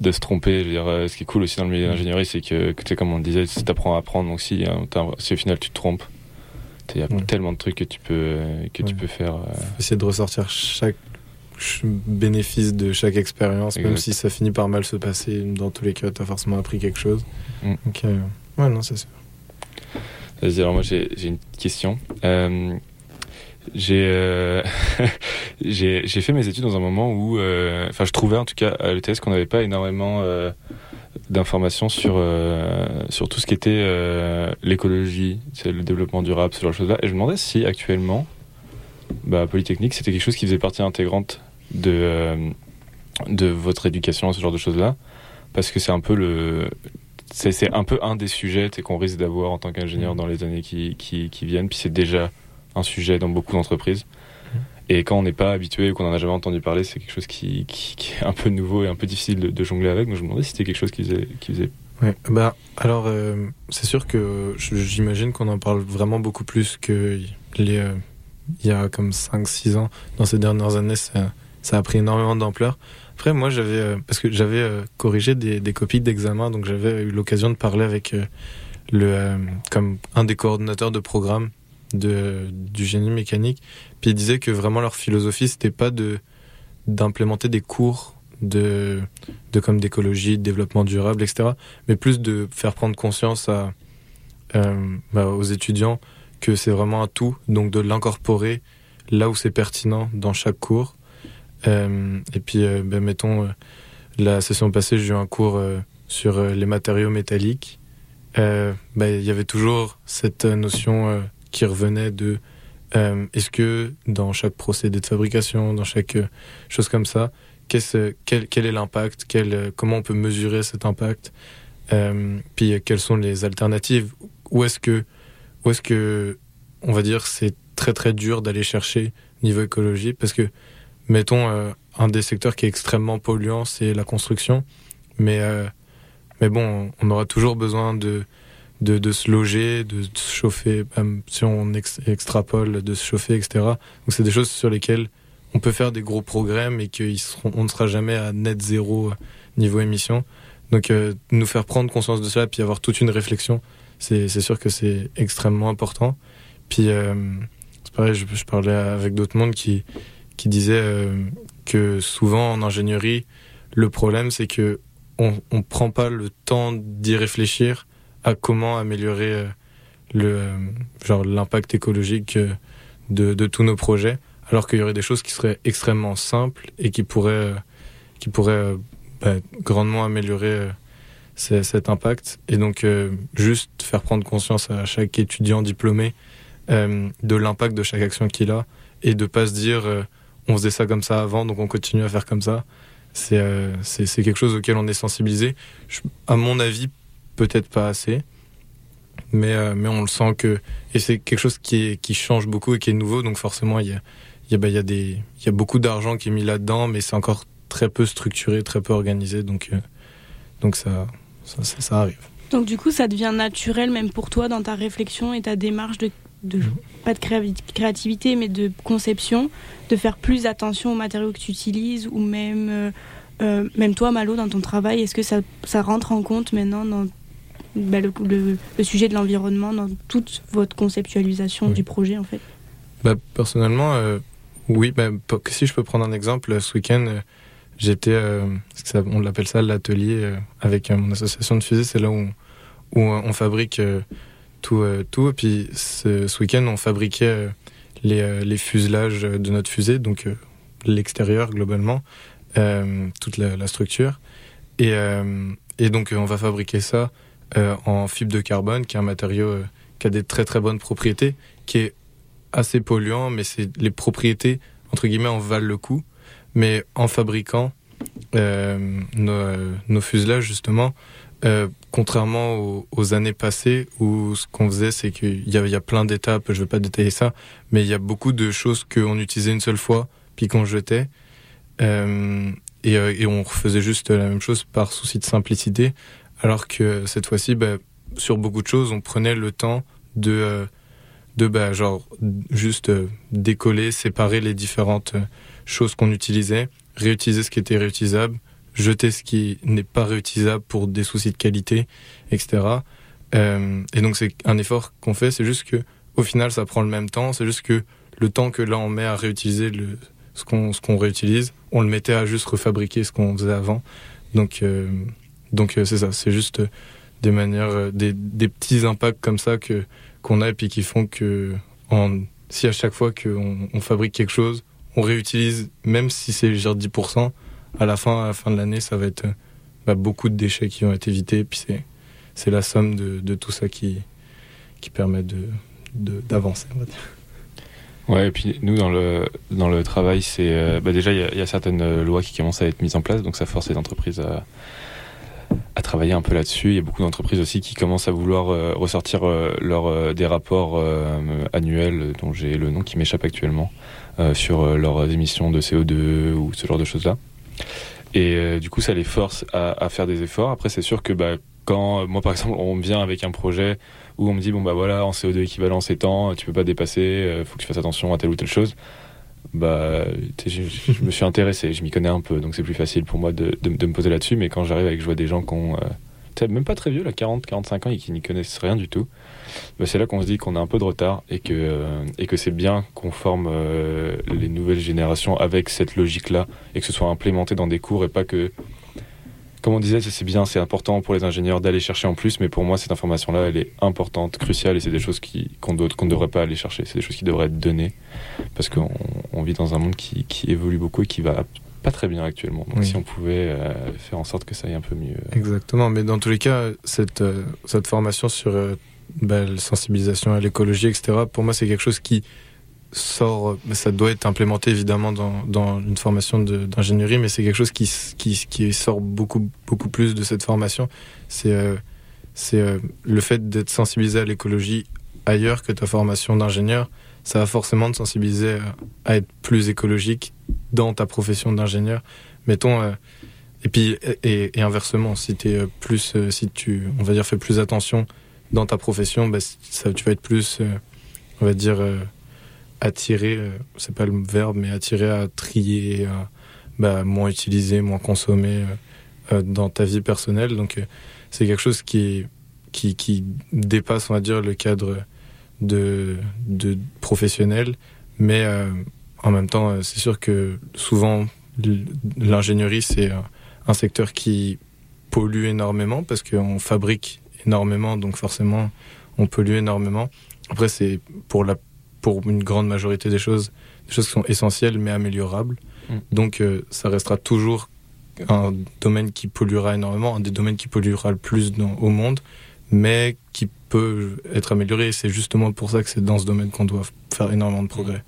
de se tromper. Je veux dire, euh, ce qui est cool aussi dans le milieu de l'ingénierie, c'est que, tu sais, comme on le disait, tu apprends à apprendre. Donc si, hein, si au final tu te trompes, il y a Ouais. tellement de trucs que tu peux que tu peux faire. euh, essayer de ressortir chaque ch- bénéfice de chaque expérience, même si ça finit par mal se passer. Dans tous les cas, t'as forcément appris quelque chose. Mm. Donc, euh, ouais, non, c'est sûr. Vas-y, alors moi j'ai j'ai une question. Euh, j'ai euh, j'ai j'ai fait mes études dans un moment où, euh, enfin, je trouvais en tout cas à l'ETS qu'on n'avait pas énormément euh, d'informations sur euh, sur tout ce qui était l'écologie, c'est le développement durable, ce genre de choses-là. Et je me demandais si actuellement, bah, Polytechnique, c'était quelque chose qui faisait partie intégrante de de votre éducation, ce genre de choses-là, parce que c'est un peu le c'est un peu un des sujets qu'on risque d'avoir en tant qu'ingénieur dans les années qui, qui, qui viennent. Puis c'est déjà un sujet dans beaucoup d'entreprises. Et quand on n'est pas habitué ou qu'on n'en a jamais entendu parler, c'est quelque chose qui, qui, qui est un peu nouveau et un peu difficile de, de jongler avec. Donc je me demandais si c'était quelque chose qui faisait. Qui faisait... Ouais, bah, alors, euh, c'est sûr que j'imagine qu'on en parle vraiment beaucoup plus que les, euh, il y a comme 5-6 ans. Dans ces dernières années, ça, ça a pris énormément d'ampleur. Après, moi, j'avais, euh, parce que j'avais euh, corrigé des, des copies d'examen, donc j'avais eu l'occasion de parler avec le, comme un des coordonnateurs de programme de, du génie mécanique. Puis ils disaient que vraiment leur philosophie, c'était pas de d'implémenter des cours de, de comme d'écologie, de développement durable, etc. Mais plus de faire prendre conscience à, euh, bah, aux étudiants que c'est vraiment un tout, donc de l'incorporer là où c'est pertinent dans chaque cours. Euh, et puis, euh, ben, mettons, la session passée, j'ai eu un cours sur les matériaux métalliques. Ben, Il y avait toujours cette notion qui revenait de euh, est-ce que dans chaque procédé de fabrication, dans chaque euh, chose comme ça, qu'est-ce- quel, quel est l'impact, euh, comment on peut mesurer cet impact, euh, puis quelles sont les alternatives, où est-ce que, est-ce que, on va dire, c'est très très dur d'aller chercher niveau écologie, parce que, mettons, un des secteurs qui est extrêmement polluant, c'est la construction, mais, mais bon, on aura toujours besoin de, de, se loger, de se chauffer, même si on ex- extrapole, de se chauffer, etc. Donc c'est des choses sur lesquelles on peut faire des gros progrès, mais qu'on ne sera jamais à net zéro euh, niveau émission. Donc euh, nous faire prendre conscience de cela, puis avoir toute une réflexion, c'est sûr que c'est extrêmement important. Puis euh, c'est pareil, je, parlais avec d'autres mondes qui, qui disaient euh, que souvent en ingénierie, le problème c'est que on ne prend pas le temps d'y réfléchir à comment améliorer euh, le euh, genre l'impact écologique euh, de, de tous nos projets alors qu'il y aurait des choses qui seraient extrêmement simples et qui pourraient qui pourraient bah, grandement améliorer ce- cet impact. Et donc juste faire prendre conscience à chaque étudiant diplômé de l'impact de chaque action qu'il a et de pas se dire on faisait ça comme ça avant donc on continue à faire comme ça. C'est quelque chose auquel on est sensibilisé. Je- à mon avis peut-être pas assez mais euh, mais on le sent que et c'est quelque chose qui est qui change beaucoup et qui est nouveau donc forcément il y a il y a, bah, il y a des il y a beaucoup d'argent qui est mis là-dedans mais c'est encore très peu structuré très peu organisé donc euh, donc ça ça, ça ça arrive Donc du coup, ça devient naturel même pour toi dans ta réflexion et ta démarche de, de Mhm. pas de créativité, mais de conception, de faire plus attention aux matériaux que tu utilises ou même, euh, même toi, Malo, dans ton travail, est-ce que ça, ça rentre en compte maintenant dans bah, le, le- le sujet de l'environnement, dans toute votre conceptualisation Oui. du projet en fait Bah, personnellement, euh, oui. Bah, si je peux prendre un exemple, ce week-end, euh, j'étais, euh, on l'appelle ça l'atelier euh, avec mon association de fusées. C'est là où, où on fabrique tout, tout. Et puis ce, ce week-end, on fabriquait les, les fuselages de notre fusée, donc l'extérieur globalement, toute la, la structure. Et, et donc, on va fabriquer ça en fibre de carbone, qui est un matériau euh, qui a des très très bonnes propriétés, qui est assez polluant, mais c'est les propriétés entre guillemets en valent le coup. Mais en fabriquant euh, nos, euh, fuselages justement, euh, contrairement aux, années passées où ce qu'on faisait, c'est qu'il y y a plein d'étapes. Je vais pas détailler ça, mais il y a beaucoup de choses qu'on utilisait une seule fois puis qu'on jetait. Euh, et, euh, et on refaisait juste la même chose par souci de simplicité, alors que cette fois-ci, bah, sur beaucoup de choses, on prenait le temps de euh, de bah, genre juste euh, décoller, séparer les différentes euh, choses qu'on utilisait, réutiliser ce qui était réutilisable, jeter ce qui n'est pas réutilisable pour des soucis de qualité, etc. Et donc c'est un effort qu'on fait, c'est juste que au final ça prend le même temps, c'est juste que le temps que là on met à réutiliser le, ce qu'on ce qu'on réutilise, on le mettait à juste refabriquer ce qu'on faisait avant. Donc euh, donc euh, c'est ça, c'est juste euh, des manières, euh, des, petits impacts comme ça que qu'on a et puis qui font que si à chaque fois qu'on on fabrique quelque chose, on réutilise, même si c'est genre 10%, à la fin, à fin de l'année, ça va être bah, beaucoup de déchets qui vont être évités. Puis c'est, c'est la somme de, tout ça qui, qui permet de, d'avancer. on. Ouais, et puis nous, dans le, dans le travail, c'est bah déjà, il y, a- certaines lois qui commencent à être mises en place, donc ça force les entreprises à, à travailler un peu là-dessus. Il y a beaucoup d'entreprises aussi qui commencent à vouloir euh, ressortir euh, euh, des rapports euh, annuels, dont j'ai le nom qui m'échappe actuellement, sur leurs émissions de CO2 ou ce genre de choses-là. Et du coup, ça les force à, faire des efforts. Après, c'est sûr que bah, quand, moi par exemple, on vient avec un projet où on me dit bon bah voilà en CO2 équivalent c'est tant, tu peux pas dépasser, faut que tu fasses attention à telle ou telle chose. Bah, je, me suis intéressé, je m'y connais un peu, donc c'est plus facile pour moi de, de, me poser là-dessus. Mais quand j'arrive avec, je vois des gens qui ont euh, même pas très vieux, là, 40, 45 ans et qui n'y connaissent rien du tout, bah, c'est là qu'on se dit qu'on a un peu de retard et que, euh, et que c'est bien qu'on forme euh, les nouvelles générations avec cette logique-là et que ce soit implémenté dans des cours et pas que comme on disait, c'est bien, c'est important pour les ingénieurs d'aller chercher en plus, mais pour moi, cette information-là, elle est importante, cruciale, et c'est des choses qu'on ne devrait pas aller chercher. C'est des choses qui devraient être données, parce qu'on on vit dans un monde qui, qui évolue beaucoup et qui va pas très bien actuellement. Donc Oui. si on pouvait euh, faire en sorte que ça aille un peu mieux. Exactement, mais dans tous les cas, cette, euh, cette formation sur euh, bah, la sensibilisation à l'écologie, etc., pour moi, c'est quelque chose qui sort, ça doit être implémenté évidemment dans, dans une formation d'ingénierie, mais c'est quelque chose qui, qui, sort beaucoup, beaucoup plus de cette formation. C'est euh, c'est euh, le fait d'être sensibilisé à l'écologie ailleurs que ta formation d'ingénieur, ça va forcément te sensibiliser à, à être plus écologique dans ta profession d'ingénieur. Mettons, euh, et puis et, inversement, si tu plus, euh, si tu, on va dire, fais plus attention dans ta profession, bah, ça, tu vas être plus, euh, on va dire, attiré. euh, c'est pas le verbe, mais attiré à trier, à bah, moins utiliser, moins consommer euh, euh, dans ta vie personnelle. Donc c'est quelque chose qui, qui dépasse, on va dire, le cadre de, de professionnel, mais en même temps, c'est sûr que souvent l'ingénierie c'est un secteur qui pollue énormément parce qu'on fabrique énormément, donc forcément on pollue énormément. Après, c'est pour la pour une grande majorité des choses, des choses qui sont essentielles mais améliorables. Mm. Donc euh, ça restera toujours un domaine qui polluera énormément, un des domaines qui polluera le plus dans- au monde, mais qui peut être amélioré. Et c'est justement pour ça que c'est dans ce domaine qu'on doit faire énormément de progrès.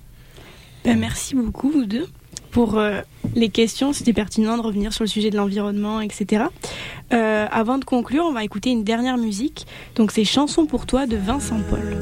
Ben, merci beaucoup, vous deux, pour euh, les questions. C'était pertinent de revenir sur le sujet de l'environnement, etc. Euh, avant de conclure, on va écouter une dernière musique. Donc, c'est Chanson pour toi de Vincent Paul.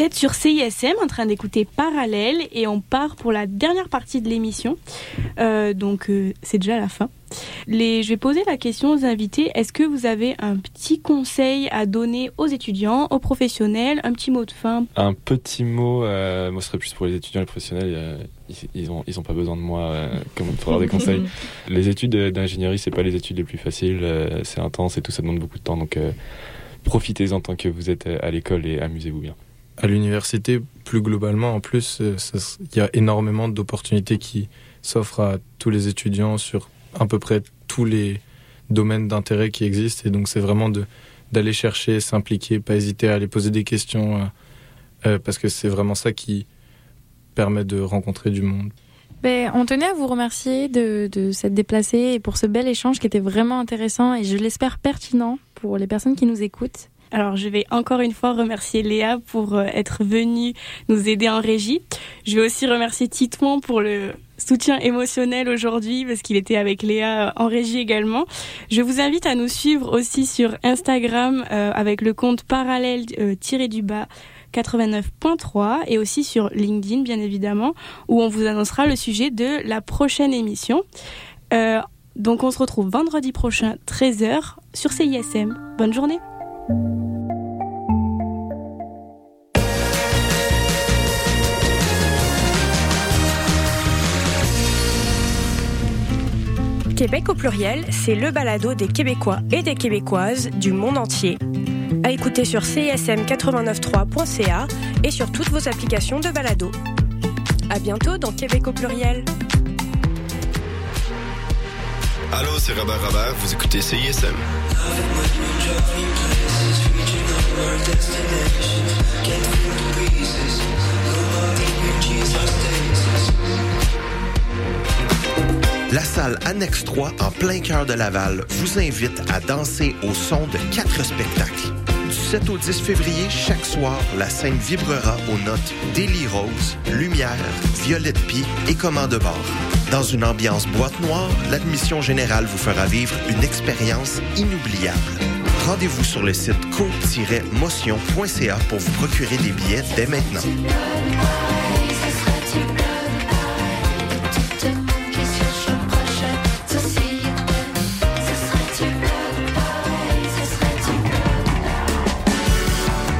Vous êtes sur CISM en train d'écouter Parallèle et on part pour la dernière partie de l'émission. Euh, donc euh, c'est déjà la fin. Les, je vais poser la question aux invités. Est-ce que vous avez un petit conseil à donner aux étudiants, aux professionnels, un petit mot de fin? Un petit mot, euh, moi ce serait plus pour les étudiants et les professionnels, euh, ils, ils ont, ils ont pas besoin de moi euh, comme pour avoir des conseils. Les études d'ingénierie, c'est pas les études les plus faciles, euh, c'est intense et tout, ça demande beaucoup de temps, donc euh, profitez-en tant que vous êtes à l'école et amusez-vous bien. À l'université, plus globalement, en plus, euh, il y a énormément d'opportunités qui s'offrent à tous les étudiants sur à peu près tous les domaines d'intérêt qui existent. Et donc, c'est vraiment d'aller chercher, s'impliquer, pas hésiter à aller poser des questions, euh, euh, parce que c'est vraiment ça qui permet de rencontrer du monde. Ben, on tenait à vous remercier de, de s'être déplacé et pour ce bel échange qui était vraiment intéressant et je l'espère pertinent pour les personnes qui nous écoutent. Alors, je vais encore une fois remercier Léa pour euh, être venue nous aider en régie. Je vais aussi remercier Titouan pour le soutien émotionnel aujourd'hui parce qu'il était avec Léa euh, en régie également. Je vous invite à nous suivre aussi sur Instagram euh, avec le compte parallèle euh, tiré du bas 89.3 et aussi sur LinkedIn bien évidemment où on vous annoncera le sujet de la prochaine émission. Euh, donc on se retrouve vendredi prochain 13h sur CISM. Bonne journée. Québec au pluriel, c'est le balado des Québécois et des Québécoises du monde entier. À écouter sur cism893.ca et sur toutes vos applications de balado. À bientôt dans Québec au pluriel. Allô, c'est vous écoutez CISM. La salle Annexe 3 en plein cœur de Laval vous invite à danser au son de quatre spectacles. Du 7 au 10 février, chaque soir, la scène vibrera aux notes Daily Rose, Lumière, Violette Pie et Commande bord. Dans une ambiance boîte noire, l'admission générale vous fera vivre une expérience inoubliable. Rendez-vous sur le site co-motion.ca pour vous procurer des billets dès maintenant.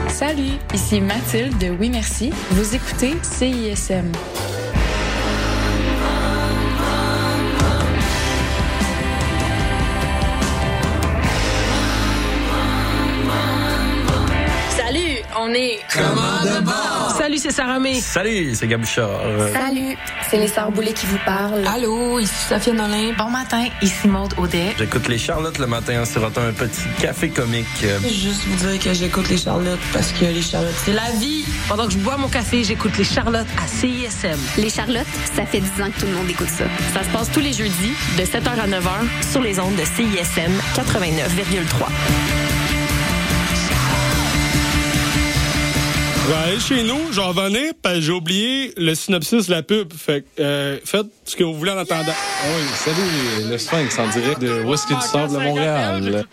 Salut, ici Mathilde de Oui Merci. Vous écoutez CISM. On est Salut, c'est Sarah May. Salut, c'est Gabuchard. Salut, c'est les Sœurs Boulay qui vous parlent. Allô, ici Sophia Nolin. Bon matin, ici Maude Audet. J'écoute les Charlottes le matin en sirotant un petit café comique. Juste vous dire que j'écoute les Charlottes parce que les Charlottes, c'est la vie. Pendant que je bois mon café, j'écoute les Charlottes à CISM. Les Charlottes, ça fait 10 ans que tout le monde écoute ça. Ça se passe tous les jeudis de 7h à 9h sur les ondes de CISM 89,3. Je vais aller chez nous, j'en venais, parce que j'ai oublié le synopsis de la pub. Fait que, euh, faites ce que vous voulez en attendant. Oui, salut, le Sphinx en direct de Whisky du Sable de Montréal?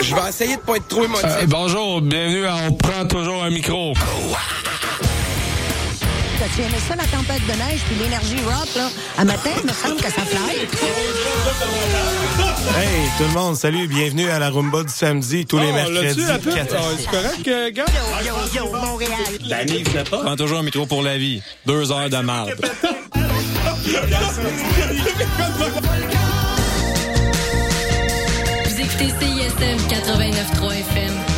Je vais essayer de pas être trop émotif. Euh, bonjour, bienvenue à On prend toujours un micro. Tu aimais ça, la tempête de neige puis l'énergie rock, là? À matin, il me semble que ça fly. Hey, tout le monde, salut, bienvenue à la Rumba du samedi, tous les Oh, mercredis. la pub? Ah, c'est correct, euh, gars? Yo, yo, yo, Montréal. Danny, venait pas. Prends toujours un micro pour la vie. Deux heures de marde. Vous écoutez CISM 89.3 FM, La.